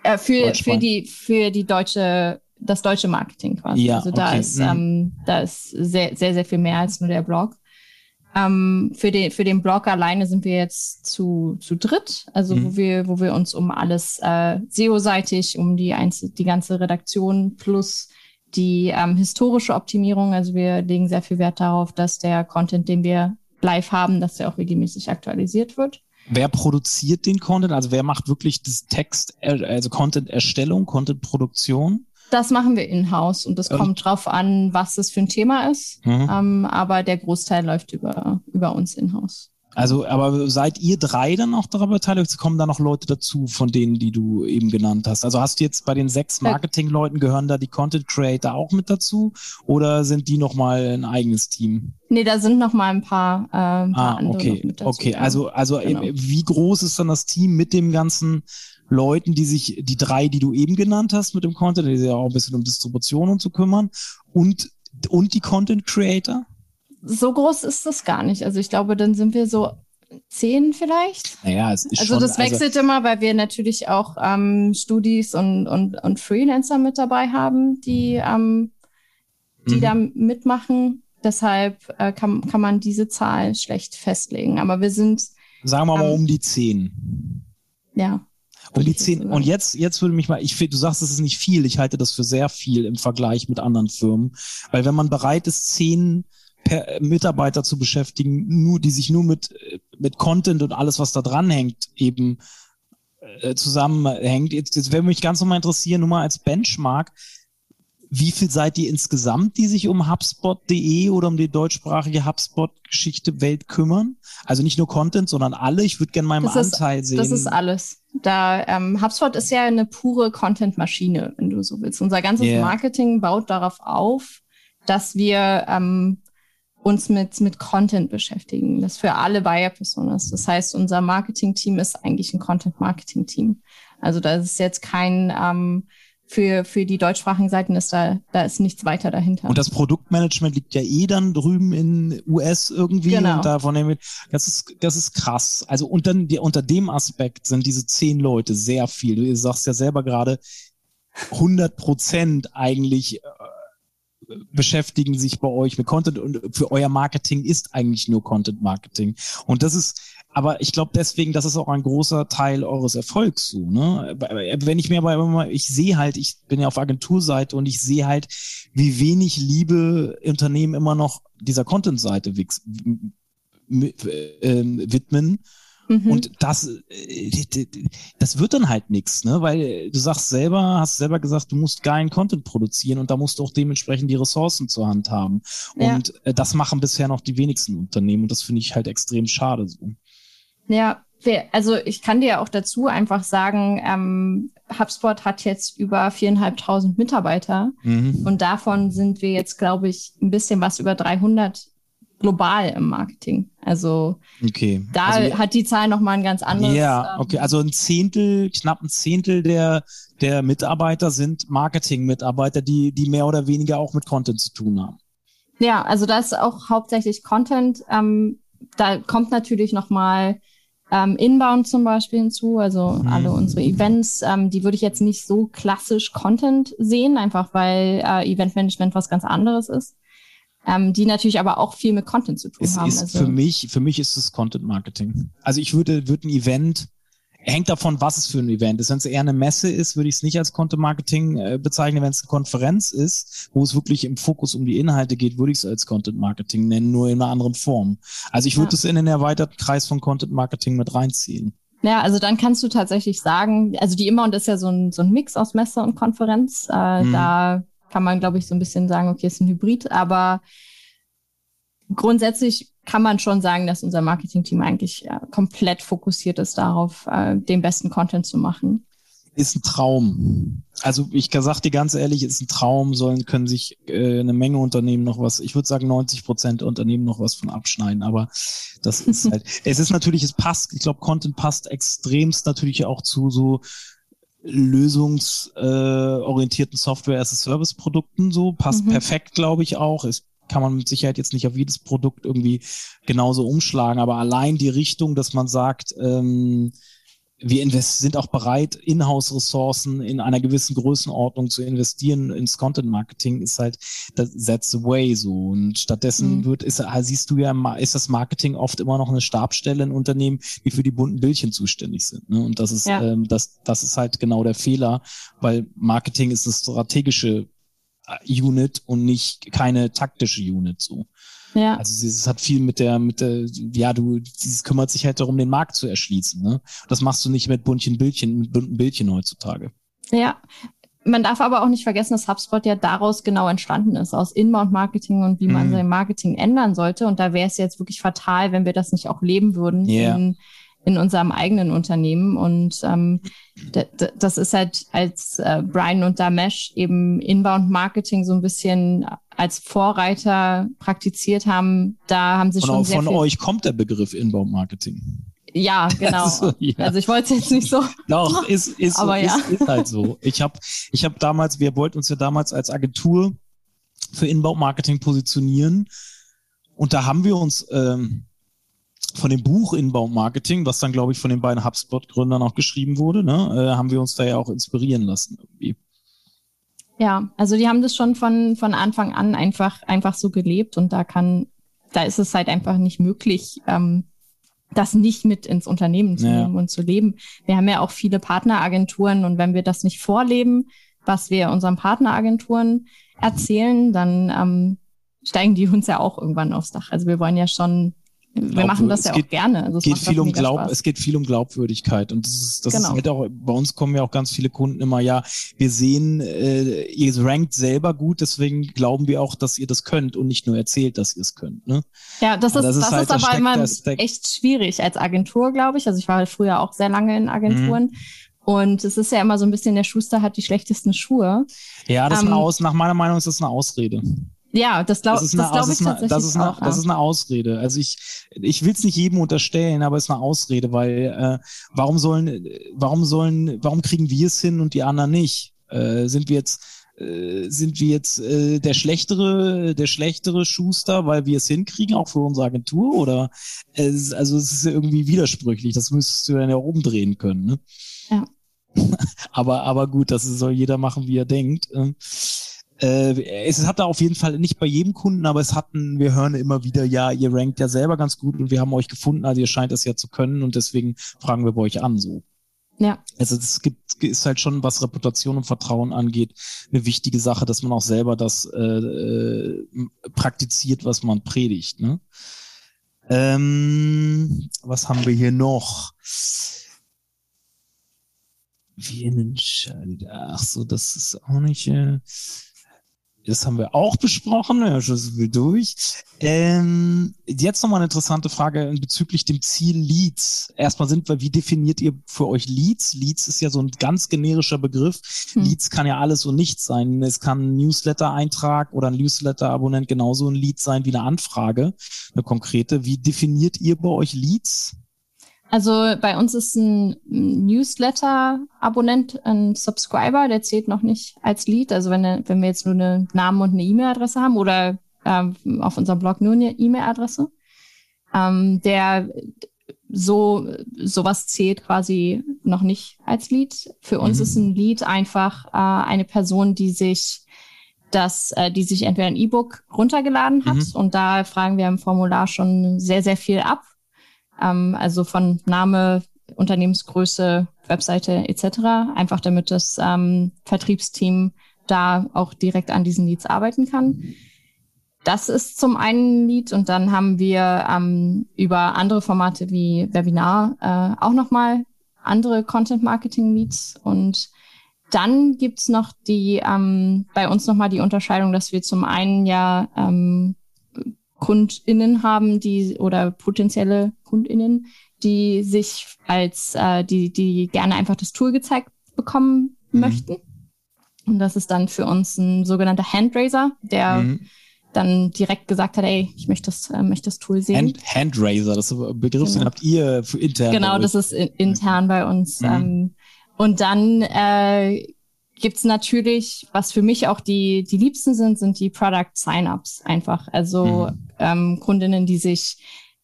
Äh, für, für die für die deutsche das deutsche Marketing quasi. Ja, also da okay. ist mhm. ähm, da ist sehr sehr sehr viel mehr als nur der Blog. Ähm, für den für den Blog alleine sind wir jetzt zu zu dritt, also mhm. wo wir wo wir uns um alles äh, SEO-seitig um die einzel die ganze Redaktion plus die ähm, historische Optimierung. Also wir legen sehr viel Wert darauf, dass der Content, den wir live haben, dass der auch regelmäßig aktualisiert wird. Wer produziert den Content? Also wer macht wirklich das Text, also Content-Erstellung, Content-Produktion? Das machen wir in-house und das ähm. kommt drauf an, was es für ein Thema ist. Mhm. Ähm, aber der Großteil läuft über, über uns in-house. Also, aber seid ihr drei dann auch daran beteiligt? Kommen da noch Leute dazu, von denen, die du eben genannt hast? Also hast du jetzt bei den sechs Marketing-Leuten gehören da die Content Creator auch mit dazu? Oder sind die nochmal ein eigenes Team? Nee, da sind noch mal ein paar, äh, ein paar ah, andere okay, mit dazu. okay. Also, also Genau. wie groß ist dann das Team mit dem ganzen Leuten, die sich, die drei, die du eben genannt hast mit dem Content, die sich ja auch ein bisschen um Distribution und zu kümmern und, und die Content Creator? So groß ist das gar nicht. Also ich glaube, dann sind wir so zehn vielleicht. Naja, es ist Also schon, das wechselt immer, weil wir natürlich auch ähm, Studis und, und, und Freelancer mit dabei haben, die, ähm, die Mhm. da mitmachen. Deshalb äh, kann, kann man diese Zahl schlecht festlegen. Aber wir sind, sagen wir mal ähm, um die zehn. ja, Um die zehn. Und jetzt, jetzt würde mich mal, ich du sagst, es ist nicht viel. Ich halte das für sehr viel im Vergleich mit anderen Firmen. Weil wenn man bereit ist, zehn per äh, Mitarbeiter zu beschäftigen, nur, die sich nur mit, äh, mit Content und alles, was da dran hängt, eben äh, zusammenhängt. Jetzt, jetzt wäre mich ganz nochmal interessieren, nur mal als Benchmark, wie viel seid ihr insgesamt, die sich um HubSpot.de oder um die deutschsprachige HubSpot-Geschichte Welt kümmern? Also nicht nur Content, sondern alle. Ich würde gerne meinen Das ist- Anteil sehen. das ist alles. Da ähm, HubSpot ist ja eine pure Content-Maschine, wenn du so willst. Unser ganzes Yeah. Marketing baut darauf auf, dass wir ähm, uns mit, mit Content beschäftigen. Das für alle Buyer-Personas. Das heißt, unser Marketing-Team ist eigentlich ein Content-Marketing-Team. Also da ist jetzt kein, ähm, für, für die deutschsprachigen Seiten ist da, da ist nichts weiter dahinter. Und das Produktmanagement liegt ja eh dann drüben in US irgendwie Genau. und davon nehmen das ist, das ist krass. Also und dann die, unter dem Aspekt sind diese zehn Leute sehr viel. Du sagst ja selber gerade, 100 Prozent eigentlich äh, beschäftigen sich bei euch mit Content und für euer Marketing ist eigentlich nur Content Marketing. Und das ist, aber ich glaube deswegen, das ist auch ein großer Teil eures Erfolgs so, ne? Wenn ich mir aber ich sehe halt, ich bin ja auf Agenturseite und ich sehe halt, wie wenig Liebe Unternehmen immer noch dieser Content-Seite ähm, widmen. Mhm. Und das, das wird dann halt nix, ne? Weil du sagst selber, hast selber gesagt, du musst geilen Content produzieren und da musst du auch dementsprechend die Ressourcen zur Hand haben. Ja. Und äh, das machen bisher noch die wenigsten Unternehmen und das finde ich halt extrem schade so. Ja, also ich kann dir auch dazu einfach sagen, ähm, HubSpot hat jetzt über viereinhalbtausend Mitarbeiter Mhm. und davon sind wir jetzt, glaube ich, ein bisschen was über 300 global im Marketing. Also Okay. da also, hat die Zahl nochmal ein ganz anderes. ja, ähm, okay. Also ein Zehntel, knapp ein Zehntel der, der Mitarbeiter sind Marketing-Mitarbeiter, die, die mehr oder weniger auch mit Content zu tun haben. Ja, also das ist auch hauptsächlich Content. Ähm, da kommt natürlich nochmal ähm, Inbound zum Beispiel hinzu, also Mhm. alle unsere Events, ähm, die würde ich jetzt nicht so klassisch Content sehen, einfach weil äh, Eventmanagement was ganz anderes ist. Ähm, die natürlich aber auch viel mit Content zu tun Es haben. ist also, für mich, für mich ist es Content Marketing. Also ich würde, würde ein Event, hängt davon, was es für ein Event ist. Wenn es eher eine Messe ist, würde ich es nicht als Content Marketing äh, bezeichnen. Wenn es eine Konferenz ist, wo es wirklich im Fokus um die Inhalte geht, würde ich es als Content Marketing nennen, nur in einer anderen Form. Also ich würde Ja. es in den erweiterten Kreis von Content Marketing mit reinziehen. Ja, also dann kannst du tatsächlich sagen, also die Inbound ist ja so ein, so ein Mix aus Messe und Konferenz. Äh, Mhm. Da kann man, glaube ich, so ein bisschen sagen, okay, ist ein Hybrid, aber grundsätzlich kann man schon sagen, dass unser Marketing-Team eigentlich äh, komplett fokussiert ist darauf, äh, den besten Content zu machen. Ist ein Traum. Also ich sag dir ganz ehrlich, ist ein Traum, sollen, können sich äh, eine Menge Unternehmen noch was, ich würde sagen 90 Prozent Unternehmen noch was von abschneiden, aber das ist halt, es ist natürlich, es passt, ich glaube, Content passt extremst natürlich auch zu so lösungsorientierten äh, orientierten Software-as-a-Service-Produkten so, passt Mhm. perfekt, glaube ich auch. Es kann man mit Sicherheit jetzt nicht auf jedes Produkt irgendwie genauso umschlagen, aber allein die Richtung, dass man sagt, ähm, wir sind auch bereit, Inhouse-Ressourcen in einer gewissen Größenordnung zu investieren ins Content-Marketing, ist halt, das that's the way so. Und stattdessen Mhm. wird, ist, siehst du ja, ist das Marketing oft immer noch eine Stabsstelle in Unternehmen, die für die bunten Bildchen zuständig sind. Ne? Und das ist, Ja. ähm, das, das ist halt genau der Fehler, weil Marketing ist eine strategische äh, Unit und nicht keine taktische Unit so. Ja, Also es hat viel mit der, mit der, ja, du, dieses kümmert sich halt darum, den Markt zu erschließen. Ne? Das machst du nicht mit bunten Bildchen, mit bunten Bildchen heutzutage. ja. man darf aber auch nicht vergessen, dass HubSpot ja daraus genau entstanden ist, aus Inbound-Marketing und wie man mhm. sein Marketing ändern sollte. Und da wäre es jetzt wirklich fatal, wenn wir das nicht auch leben würden yeah. in, in unserem eigenen Unternehmen. Und ähm, das ist halt, als äh, Brian und Damesh eben Inbound-Marketing so ein bisschen als Vorreiter praktiziert haben, da haben sie von, schon sehr Von euch kommt der Begriff Inbound-Marketing. Ja, genau. Also, ja. also ich wollte es jetzt nicht so. Doch, ist, ist, aber ja. ist, ist halt so. Ich habe ich hab damals, wir wollten uns ja damals als Agentur für Inbound-Marketing positionieren. Und da haben wir uns ähm, von dem Buch Inbound Marketing, was dann, glaube ich, von den beiden HubSpot-Gründern auch geschrieben wurde, ne, äh, haben wir uns da ja auch inspirieren lassen irgendwie. Ja, also die haben das schon von, von Anfang an einfach, einfach so gelebt und da kann, da ist es halt einfach nicht möglich, ähm, das nicht mit ins Unternehmen zu ja. nehmen und zu leben. Wir haben ja auch viele Partneragenturen und wenn wir das nicht vorleben, was wir unseren Partneragenturen erzählen, dann ähm, steigen die uns ja auch irgendwann aufs Dach. Also wir wollen ja schon wir machen das ja geht, auch gerne. Also geht viel um Glaub, es geht viel um Glaubwürdigkeit. Und das ist, das genau. ist halt auch, bei uns kommen ja auch ganz viele Kunden immer, ja, wir sehen, äh, ihr rankt selber gut, deswegen glauben wir auch, dass ihr das könnt und nicht nur erzählt, dass ihr es könnt. Ne? Ja, das ist, das ist, das halt, ist aber immer echt schwierig als Agentur, glaube ich. Also ich war halt früher auch sehr lange in Agenturen. Mhm. Und es ist ja immer so ein bisschen, der Schuster hat die schlechtesten Schuhe. Ja, das ähm, ist eine Aus, nach meiner Meinung ist das eine Ausrede. Ja, das glaube das glaub ich tatsächlich das ist eine, auch. Das ist eine Ausrede. Also ich, ich will es nicht jedem unterstellen, aber es ist eine Ausrede, weil äh, warum sollen, warum sollen, warum kriegen wir es hin und die anderen nicht? Äh, sind wir jetzt äh, sind wir jetzt äh, der schlechtere, der schlechtere Schuster, weil wir es hinkriegen, auch für unsere Agentur? Oder äh, also es ist irgendwie widersprüchlich. Das müsstest du dann ja umdrehen können. Ne? Ja. aber, aber gut, das soll jeder machen, wie er denkt. Ähm, äh, es hat da auf jeden Fall nicht bei jedem Kunden, aber es hatten, wir hören immer wieder, ja, ihr rankt ja selber ganz gut und wir haben euch gefunden, also ihr scheint das ja zu können und deswegen fragen wir bei euch an, so. Ja. Also es gibt, ist halt schon, was Reputation und Vertrauen angeht, eine wichtige Sache, dass man auch selber das äh, äh, praktiziert, was man predigt. Ne? Ähm, was haben wir hier noch? Wie entscheidet? Ach so, das ist auch nicht. Äh, das haben wir auch besprochen, ja, schon so viel durch. Ähm, jetzt nochmal eine interessante Frage bezüglich dem Ziel Leads. Erstmal sind wir, wie definiert ihr für euch Leads? Leads ist ja so ein ganz generischer Begriff. Hm. Leads kann ja alles und nichts sein. Es kann ein Newsletter-Eintrag oder ein Newsletter-Abonnent genauso ein Lead sein wie eine Anfrage, eine konkrete. Wie definiert ihr bei euch Leads? Also bei uns ist ein Newsletter-Abonnent ein Subscriber, der zählt noch nicht als Lead. Also wenn, wenn wir jetzt nur einen Namen und eine E-Mail-Adresse haben oder ähm, auf unserem Blog nur eine E-Mail-Adresse, ähm, der so sowas zählt quasi noch nicht als Lead. Für uns mhm. ist ein Lead einfach äh, eine Person, die sich das, äh, die sich entweder ein E-Book runtergeladen hat mhm. und da fragen wir im Formular schon sehr, sehr viel ab ähm, also von Name, Unternehmensgröße, Webseite etc. Einfach damit das ähm, Vertriebsteam da auch direkt an diesen Leads arbeiten kann. Das ist zum einen Lead und dann haben wir ähm, über andere Formate wie Webinar äh, auch nochmal andere Content Marketing Leads und dann gibt's noch die ähm, bei uns nochmal die Unterscheidung, dass wir zum einen ja ähm, KundInnen haben, die oder potenzielle KundInnen, die sich als, äh, die, die gerne einfach das Tool gezeigt bekommen mhm. möchten. Und das ist dann für uns ein sogenannter Handraiser, der mhm. dann direkt gesagt hat, ey, ich möchte das, äh, möchte das Tool sehen. Hand, Handraiser, das Begriff, genau. den habt ihr für intern. Genau, das ist intern bei uns. Mhm. Ähm, und dann äh, gibt's natürlich, was für mich auch die, die liebsten sind, sind die Product Sign-ups einfach. Also mhm. ähm, Kundinnen, die sich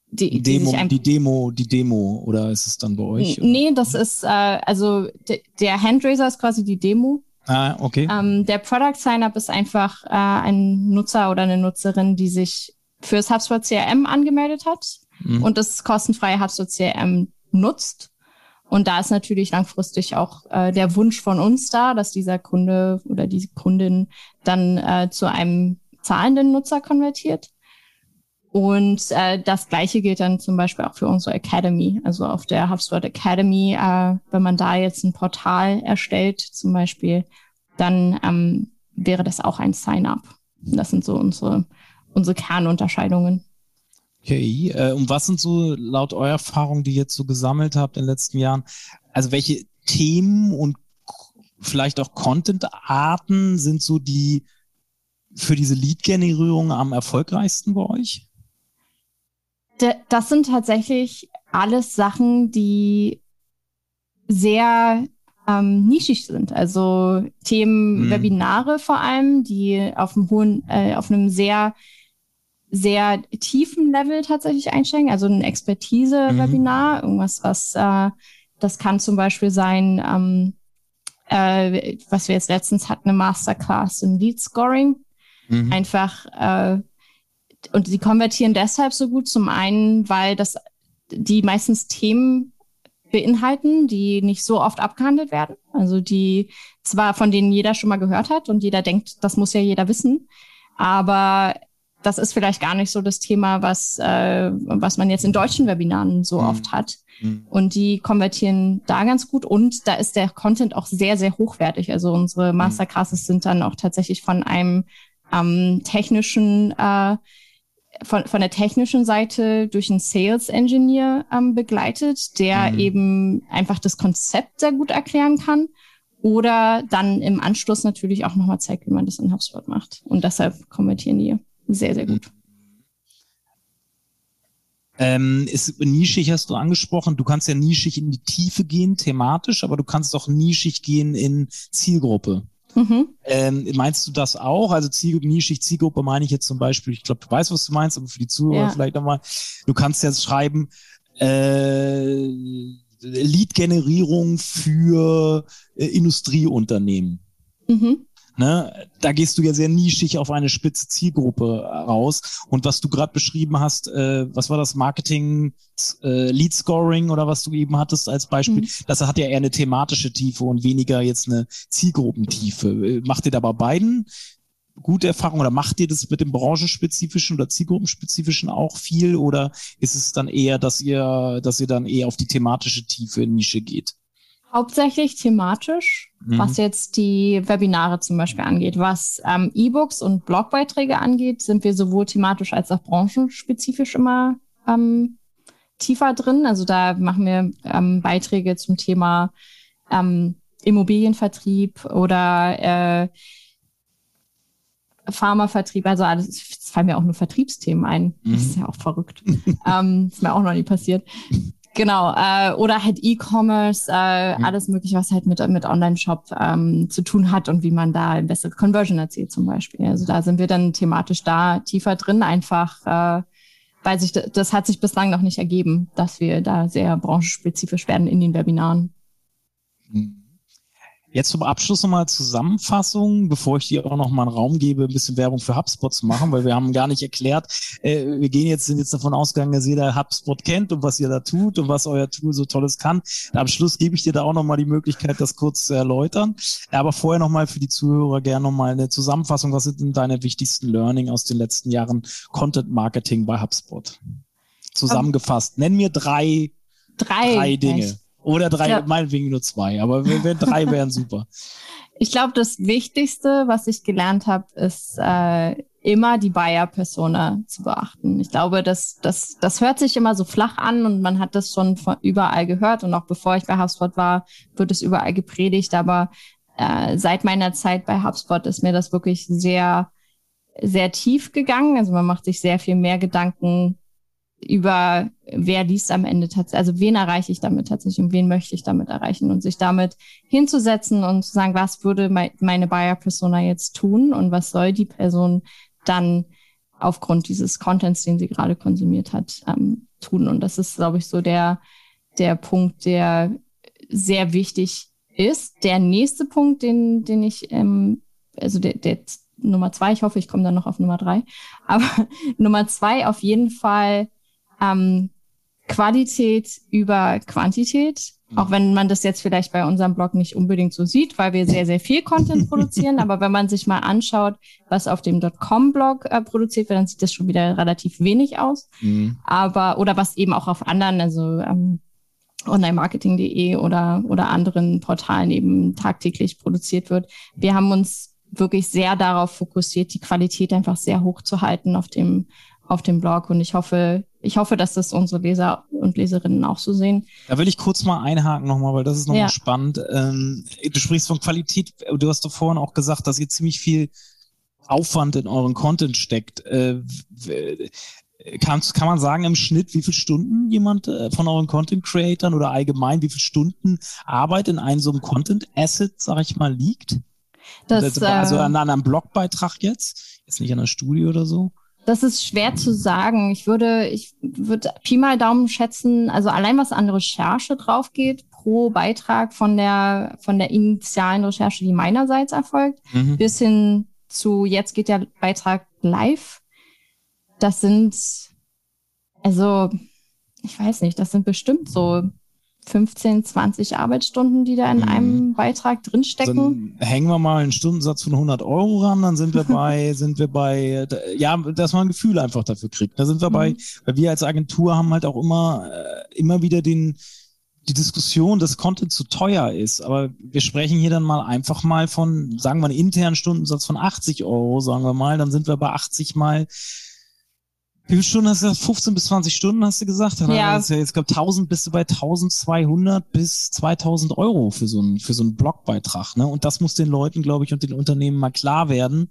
die, die, Demo, die Demo, die Demo, oder ist es dann bei euch? Nee, das ist, äh, also der Handraiser ist quasi die Demo. Ah, okay. Ähm, der Product Sign-up ist einfach äh, ein Nutzer oder eine Nutzerin, die sich fürs HubSpot CRM angemeldet hat mhm. und das kostenfreie HubSpot CRM nutzt und da ist natürlich langfristig auch äh, der Wunsch von uns da, dass dieser Kunde oder diese Kundin dann äh, zu einem zahlenden Nutzer konvertiert. Und äh, das Gleiche gilt dann zum Beispiel auch für unsere Academy. Also auf der HubSpot Academy, äh, wenn man da jetzt ein Portal erstellt, zum Beispiel dann ähm, wäre das auch ein Sign-up. Das sind so unsere, unsere Kernunterscheidungen. Okay, äh, und was sind so laut eurer Erfahrung, die ihr jetzt so gesammelt habt in den letzten Jahren, also welche Themen und vielleicht auch Content-Arten sind so die für diese Lead-Generierung am erfolgreichsten bei euch? Das sind tatsächlich alles Sachen, die sehr ähm, nischig sind. Also Themen, mhm. Webinare vor allem, die auf einem hohen, äh, auf einem sehr sehr tiefen Level tatsächlich einsteigen, also ein Expertise-Webinar, mhm. irgendwas, was äh, das kann zum Beispiel sein, ähm, äh, was wir jetzt letztens hatten, eine Masterclass in Lead Scoring. Mhm. Einfach äh, und sie konvertieren deshalb so gut zum einen, weil das die meistens Themen beinhalten, die nicht so oft abgehandelt werden. Also die zwar von denen jeder schon mal gehört hat und jeder denkt, das muss ja jeder wissen, aber das ist vielleicht gar nicht so das Thema, was, äh, was man jetzt in deutschen Webinaren so mhm. oft hat. Mhm. Und die konvertieren da ganz gut und da ist der Content auch sehr, sehr hochwertig. Also unsere mhm. Masterclasses sind dann auch tatsächlich von einem ähm, technischen äh, von, von der technischen Seite durch einen Sales Engineer ähm, begleitet, der mhm. eben einfach das Konzept sehr gut erklären kann oder dann im Anschluss natürlich auch nochmal zeigt, wie man das in HubSpot macht. Und deshalb konvertieren die sehr, sehr gut. Ähm, ist nischig hast du angesprochen. Du kannst ja nischig in die Tiefe gehen, thematisch, aber du kannst auch nischig gehen in Zielgruppe. Mhm. Ähm, meinst du das auch? Also Zielgruppe, nischig Zielgruppe meine ich jetzt zum Beispiel, ich glaube, du weißt, was du meinst, aber für die Zuhörer ja. vielleicht nochmal. Du kannst jetzt schreiben, äh, Lead-Generierung für äh, Industrieunternehmen. Mhm. Ne, da gehst du ja sehr nischig auf eine spitze Zielgruppe raus. Und was du gerade beschrieben hast, äh, was war das Marketing, äh, Lead Scoring oder was du eben hattest als Beispiel, mhm. das hat ja eher eine thematische Tiefe und weniger jetzt eine Zielgruppentiefe. Äh, macht ihr da bei beiden gute Erfahrungen oder macht ihr das mit dem branchenspezifischen oder zielgruppenspezifischen auch viel oder ist es dann eher, dass ihr, dass ihr dann eher auf die thematische Tiefe in Nische geht? Hauptsächlich thematisch, mhm. was jetzt die Webinare zum Beispiel angeht. Was ähm, E-Books und Blogbeiträge angeht, sind wir sowohl thematisch als auch branchenspezifisch immer ähm, tiefer drin. Also da machen wir ähm, Beiträge zum Thema ähm, Immobilienvertrieb oder äh, Pharmavertrieb, also alles, es fallen mir auch nur Vertriebsthemen ein. Mhm. Das ist ja auch verrückt. ähm, ist mir auch noch nie passiert. Genau, äh, oder halt E-Commerce, äh, mhm. alles mögliche, was halt mit, mit Online-Shop ähm, zu tun hat und wie man da eine bessere Conversion erzielt zum Beispiel. Also da sind wir dann thematisch da tiefer drin, einfach äh, weil sich das hat sich bislang noch nicht ergeben, dass wir da sehr branchenspezifisch werden in den Webinaren. Mhm. Jetzt zum Abschluss nochmal Zusammenfassung, bevor ich dir auch noch mal einen Raum gebe, ein bisschen Werbung für HubSpot zu machen, weil wir haben gar nicht erklärt, äh, wir gehen jetzt, sind jetzt davon ausgegangen, dass jeder HubSpot kennt und was ihr da tut und was euer Tool so Tolles kann. Am Schluss gebe ich dir da auch nochmal die Möglichkeit, das kurz zu erläutern. Aber vorher nochmal für die Zuhörer gerne nochmal eine Zusammenfassung. Was sind denn deine wichtigsten Learning aus den letzten Jahren Content Marketing bei HubSpot? Zusammengefasst. Nenn mir drei, drei, drei Dinge. Oder drei, ja. meinetwegen nur zwei, aber wenn drei wären super. Ich glaube, das Wichtigste, was ich gelernt habe, ist äh, immer die Buyer-Persona zu beachten. Ich glaube, das, das, das hört sich immer so flach an und man hat das schon von überall gehört und auch bevor ich bei HubSpot war, wird es überall gepredigt. Aber äh, seit meiner Zeit bei HubSpot ist mir das wirklich sehr, sehr tief gegangen. Also man macht sich sehr viel mehr Gedanken über wer liest am Ende tatsächlich, also wen erreiche ich damit tatsächlich und wen möchte ich damit erreichen und sich damit hinzusetzen und zu sagen, was würde meine Buyer-Persona jetzt tun und was soll die Person dann aufgrund dieses Contents, den sie gerade konsumiert hat, ähm, tun. Und das ist, glaube ich, so der, der Punkt, der sehr wichtig ist. Der nächste Punkt, den, den ich, ähm, also der, der Nummer zwei, ich hoffe, ich komme dann noch auf Nummer drei, aber Nummer zwei auf jeden Fall ähm, Qualität über Quantität. Mhm. Auch wenn man das jetzt vielleicht bei unserem Blog nicht unbedingt so sieht, weil wir sehr, sehr viel Content produzieren. Aber wenn man sich mal anschaut, was auf dem .com-Blog äh, produziert wird, dann sieht das schon wieder relativ wenig aus. Mhm. Aber, oder was eben auch auf anderen, also ähm, onlinemarketing.de oder, oder anderen Portalen eben tagtäglich produziert wird. Wir haben uns wirklich sehr darauf fokussiert, die Qualität einfach sehr hoch zu halten auf dem, auf dem Blog. Und ich hoffe, ich hoffe, dass das unsere Leser und Leserinnen auch so sehen. Da will ich kurz mal einhaken nochmal, weil das ist nochmal ja. spannend. Ähm, du sprichst von Qualität. Du hast doch vorhin auch gesagt, dass ihr ziemlich viel Aufwand in euren Content steckt. Äh, kann, kann man sagen im Schnitt, wie viele Stunden jemand äh, von euren Content Creatern oder allgemein, wie viele Stunden Arbeit in einem so einem Content Asset, sag ich mal, liegt? Das, also, also an, an einem Blogbeitrag jetzt, jetzt nicht an der Studie oder so? Das ist schwer zu sagen. Ich würde, ich würde Pi mal Daumen schätzen, also allein was an Recherche drauf geht, pro Beitrag von der, von der initialen Recherche, die meinerseits erfolgt, mhm. bis hin zu jetzt geht der Beitrag live. Das sind, also, ich weiß nicht, das sind bestimmt so 15, 20 Arbeitsstunden, die da in mhm. einem Beitrag drinstecken. Dann hängen wir mal einen Stundensatz von 100 Euro ran, dann sind wir bei, sind wir bei, ja, dass man ein Gefühl einfach dafür kriegt. Da sind wir mhm. bei, weil wir als Agentur haben halt auch immer, äh, immer wieder den, die Diskussion, dass Content zu teuer ist. Aber wir sprechen hier dann mal einfach mal von, sagen wir, einen internen Stundensatz von 80 Euro, sagen wir mal, dann sind wir bei 80 mal wie viele Stunden hast du gesagt? 15 bis 20 Stunden hast du gesagt? Dann ja. ja jetzt, glaube 1000 bist du bei 1200 bis 2000 Euro für so einen, für so einen Blogbeitrag, ne? Und das muss den Leuten, glaube ich, und den Unternehmen mal klar werden,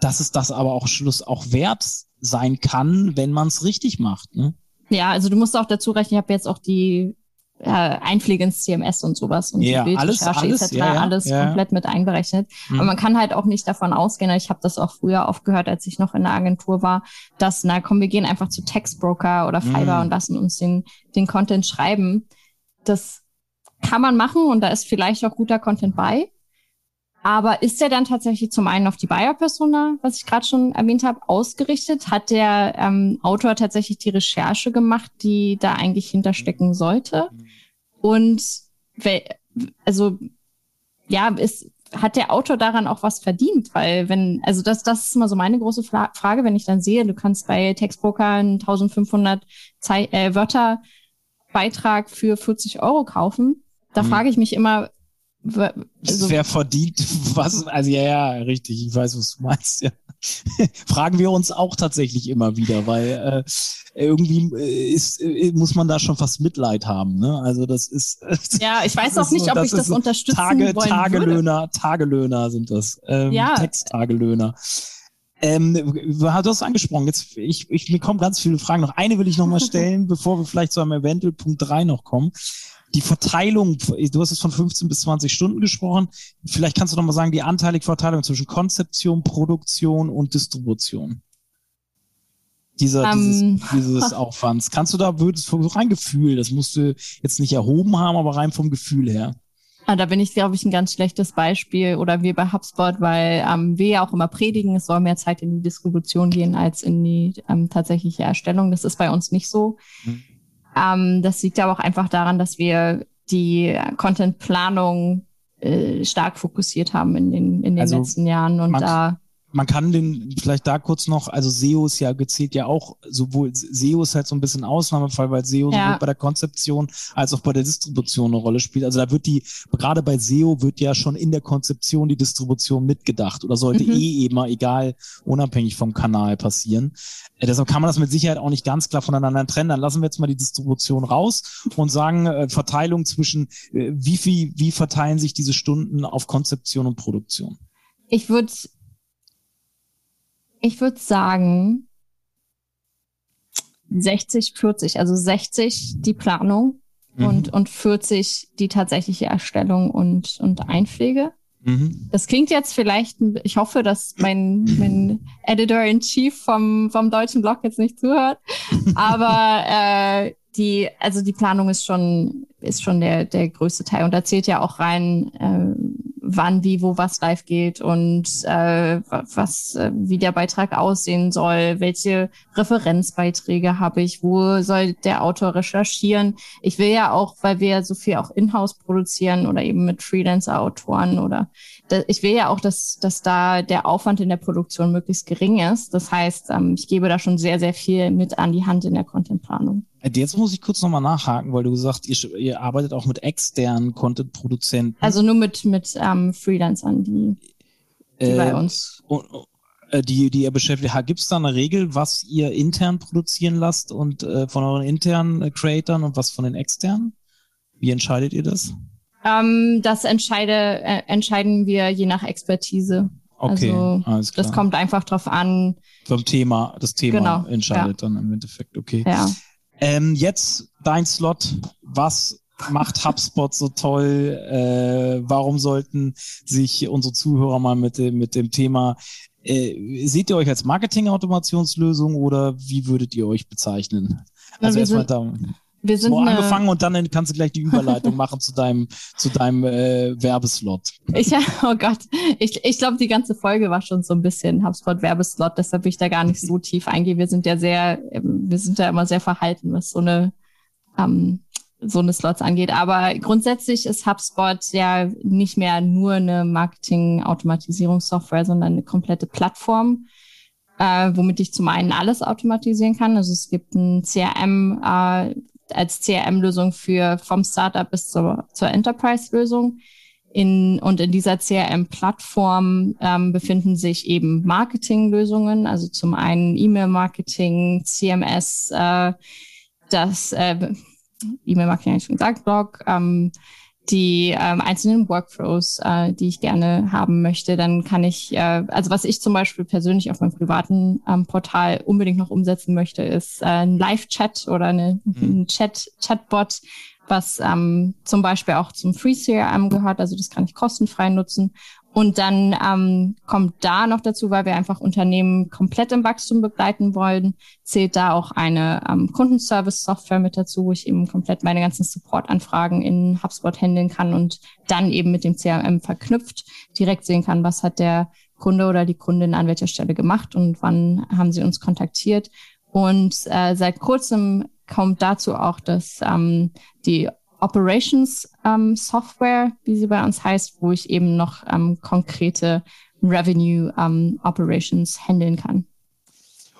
dass es das aber auch Schluss auch wert sein kann, wenn man es richtig macht, ne? Ja, also du musst auch dazu rechnen, ich habe jetzt auch die äh, Einpflege ins CMS und sowas und ja, die Bildrecherche alles, etc. Ja, ja, alles komplett mit einberechnet. Mhm. Aber man kann halt auch nicht davon ausgehen, ich habe das auch früher oft gehört, als ich noch in der Agentur war, dass, na komm, wir gehen einfach zu Textbroker oder Fiverr mhm. und lassen uns den, den Content schreiben. Das kann man machen und da ist vielleicht auch guter Content bei. Aber ist der dann tatsächlich zum einen auf die Buyer-Persona, was ich gerade schon erwähnt habe, ausgerichtet? Hat der ähm, Autor tatsächlich die Recherche gemacht, die da eigentlich hinterstecken sollte? Und also ja, ist, hat der Autor daran auch was verdient? Weil wenn, also das, das ist immer so meine große Frage, wenn ich dann sehe, du kannst bei Textbroker einen 1500 Zei äh, Wörter Beitrag für 40 Euro kaufen. Da mhm. frage ich mich immer, also, Wer verdient was? Also ja, ja, richtig. Ich weiß, was du meinst. Ja. Fragen wir uns auch tatsächlich immer wieder, weil äh, irgendwie äh, ist, äh, muss man da schon fast Mitleid haben. Ne? Also das ist. Ja, ich weiß auch nicht, ob ich das unterstützen Tage, wollen Tagelöhner, würde. Tagelöhner sind das. Ähm, ja. Texttagelöhner. Ähm, du hast es angesprochen. Jetzt, ich, ich, mir kommen ganz viele Fragen. Noch eine will ich noch mal stellen, bevor wir vielleicht zu einem eventuell Punkt drei noch kommen die Verteilung, du hast es von 15 bis 20 Stunden gesprochen. Vielleicht kannst du noch mal sagen, die anteilige Verteilung zwischen Konzeption, Produktion und Distribution. Dieser, um, dieses, dieses Aufwands. Kannst du da, würdest so rein Gefühl, das musst du jetzt nicht erhoben haben, aber rein vom Gefühl her. Ah, da bin ich, glaube ich, ein ganz schlechtes Beispiel oder wir bei HubSpot, weil ähm, wir ja auch immer predigen, es soll mehr Zeit in die Distribution gehen als in die ähm, tatsächliche Erstellung. Das ist bei uns nicht so. Mhm. Ähm, das liegt aber auch einfach daran, dass wir die Content-Planung äh, stark fokussiert haben in den, in den also letzten Jahren und da man kann den vielleicht da kurz noch, also SEO ist ja gezählt ja auch, sowohl SEO ist halt so ein bisschen Ausnahmefall, weil SEO ja. sowohl bei der Konzeption als auch bei der Distribution eine Rolle spielt. Also da wird die, gerade bei SEO wird ja schon in der Konzeption die Distribution mitgedacht oder sollte mhm. eh immer, egal, unabhängig vom Kanal passieren. Äh, deshalb kann man das mit Sicherheit auch nicht ganz klar voneinander trennen. Dann lassen wir jetzt mal die Distribution raus und sagen äh, Verteilung zwischen, äh, wie viel, wie verteilen sich diese Stunden auf Konzeption und Produktion? Ich würde ich würde sagen 60, 40, also 60 die Planung mhm. und, und 40 die tatsächliche Erstellung und, und Einpflege. Mhm. Das klingt jetzt vielleicht, ich hoffe, dass mein, mein Editor-in-Chief vom, vom deutschen Blog jetzt nicht zuhört, aber äh, die, also die Planung ist schon, ist schon der, der größte Teil und da zählt ja auch rein, äh, wann, wie, wo was live geht und äh, was, äh, wie der Beitrag aussehen soll, welche Referenzbeiträge habe ich, wo soll der Autor recherchieren. Ich will ja auch, weil wir so viel auch in-house produzieren oder eben mit Freelancer-Autoren oder da, ich will ja auch, dass, dass da der Aufwand in der Produktion möglichst gering ist. Das heißt, ähm, ich gebe da schon sehr, sehr viel mit an die Hand in der Contentplanung. Jetzt muss ich kurz nochmal nachhaken, weil du gesagt ihr, ihr arbeitet auch mit externen Content-Produzenten. Also nur mit, mit ähm, Freelancern, die, die äh, bei uns. Und, äh, die, die ihr beschäftigt. Gibt es da eine Regel, was ihr intern produzieren lasst und äh, von euren internen äh, Creatoren und was von den externen? Wie entscheidet ihr das? Ähm, das entscheide, äh, entscheiden wir je nach Expertise. Okay, also, alles klar. Das kommt einfach drauf an. Vom Thema, das Thema genau, entscheidet ja. dann im Endeffekt, okay. Ja. Ähm, jetzt dein Slot. Was macht HubSpot so toll? Äh, warum sollten sich unsere Zuhörer mal mit dem, mit dem Thema äh, seht ihr euch als Marketing-Automationslösung oder wie würdet ihr euch bezeichnen? Also erstmal da. Wir sind eine, angefangen und dann kannst du gleich die Überleitung machen zu deinem, zu deinem äh, Werbeslot. Ich, oh Gott, ich, ich glaube, die ganze Folge war schon so ein bisschen HubSpot-Werbeslot, deshalb will ich da gar nicht so tief eingehen. Wir sind ja sehr, ähm, wir sind ja immer sehr verhalten, was so eine, ähm, so eine Slots angeht. Aber grundsätzlich ist HubSpot ja nicht mehr nur eine Marketing-Automatisierungssoftware, sondern eine komplette Plattform. Äh, womit ich zum einen alles automatisieren kann. Also es gibt ein CRM, äh, als CRM-Lösung für vom Startup bis zur, zur Enterprise-Lösung. In, und in dieser CRM-Plattform ähm, befinden sich eben Marketing-Lösungen, also zum einen E-Mail-Marketing, CMS, äh, das äh, E-Mail-Marketing habe ich schon gesagt, Blog, ähm, die ähm, einzelnen Workflows, äh, die ich gerne haben möchte, dann kann ich, äh, also was ich zum Beispiel persönlich auf meinem privaten ähm, Portal unbedingt noch umsetzen möchte, ist äh, ein Live-Chat oder eine, mhm. ein Chat, Chatbot, was ähm, zum Beispiel auch zum Free CRM gehört. Also das kann ich kostenfrei nutzen. Und dann ähm, kommt da noch dazu, weil wir einfach Unternehmen komplett im Wachstum begleiten wollen, zählt da auch eine ähm, Kundenservice-Software mit dazu, wo ich eben komplett meine ganzen Support-Anfragen in HubSpot handeln kann und dann eben mit dem CRM verknüpft direkt sehen kann, was hat der Kunde oder die Kundin an welcher Stelle gemacht und wann haben sie uns kontaktiert. Und äh, seit kurzem kommt dazu auch, dass ähm, die Operations ähm, Software, wie sie bei uns heißt, wo ich eben noch ähm, konkrete Revenue ähm, Operations handeln kann.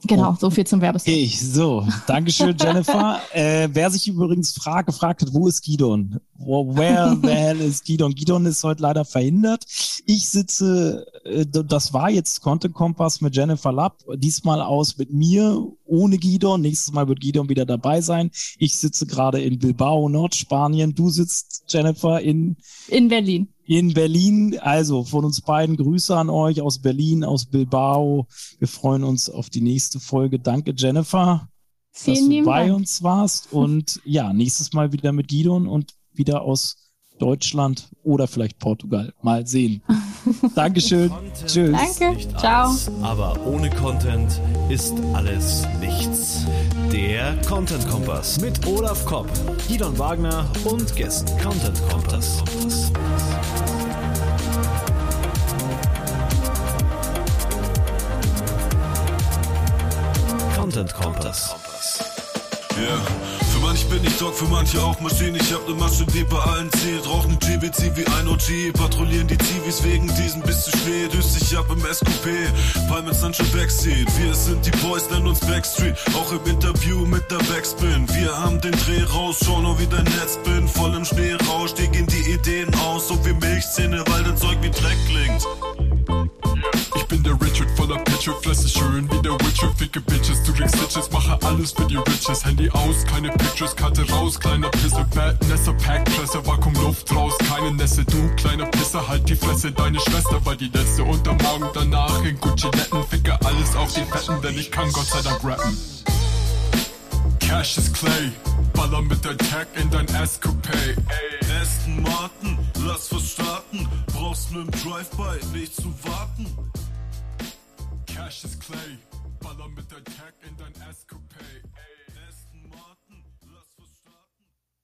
Genau, oh. so viel zum Werbespot. Okay, so, Dankeschön, Jennifer. äh, wer sich übrigens fragt, gefragt hat, wo ist Gidon? Where the hell is Gidon? Gidon ist heute leider verhindert. Ich sitze, äh, das war jetzt Content Kompass mit Jennifer Lapp, diesmal aus mit mir, ohne Gidon. Nächstes Mal wird Gidon wieder dabei sein. Ich sitze gerade in Bilbao, Nordspanien. Du sitzt, Jennifer, in... In Berlin in Berlin. Also von uns beiden Grüße an euch aus Berlin, aus Bilbao. Wir freuen uns auf die nächste Folge. Danke, Jennifer, Vielen dass du bei Dank. uns warst. Und ja, nächstes Mal wieder mit Gidon und wieder aus Deutschland oder vielleicht Portugal. Mal sehen. Dankeschön. Tschüss. Danke. Ciao. Alles, aber ohne Content ist alles nichts. Der Content Kompass mit Olaf Kopp, Gidon Wagner und Gästen. Content Kompass. Content Kompass. Yeah manch bin ich Dog, für manche auch Maschine. Ich hab ne Masche, die bei allen zählt. Rauch ne GBC wie ein OG. Patrouillieren die Zivis wegen diesem bis zu spät. Düst dich ab im SQP. Palm mit Sancho Backseat. Wir sind die Boys, nennen uns Backstreet. Auch im Interview mit der Backspin. Wir haben den Dreh raus, schau nur wie dein Netz bin. Voll im Schneerausch, dir gehen die Ideen aus. So wie Milchzähne, weil dein Zeug wie Dreck klingt. Der Richard voller Pitcher, fresse schön wie der Witcher, ficke Bitches, du kriegst Stitches, mache alles für die Riches, Handy aus, keine Pictures, Karte raus, kleiner Pisse, Bad Nesser, Pack, Presse, Vakuum, Luft raus, keine Nässe, du kleiner Pisser, halt die Fresse, deine Schwester war die letzte und am Morgen. Danach in Gucci Netten, ficke alles auf die Fetten, denn ich kann Gott sei Dank rappen. Cash is Clay, baller mit der Tag in dein Escapade. Aston Martin, lass was starten, brauchst mit dem Drive-By nicht zu warten. Cash is clay, ballern mit der Tech in dein Escopade.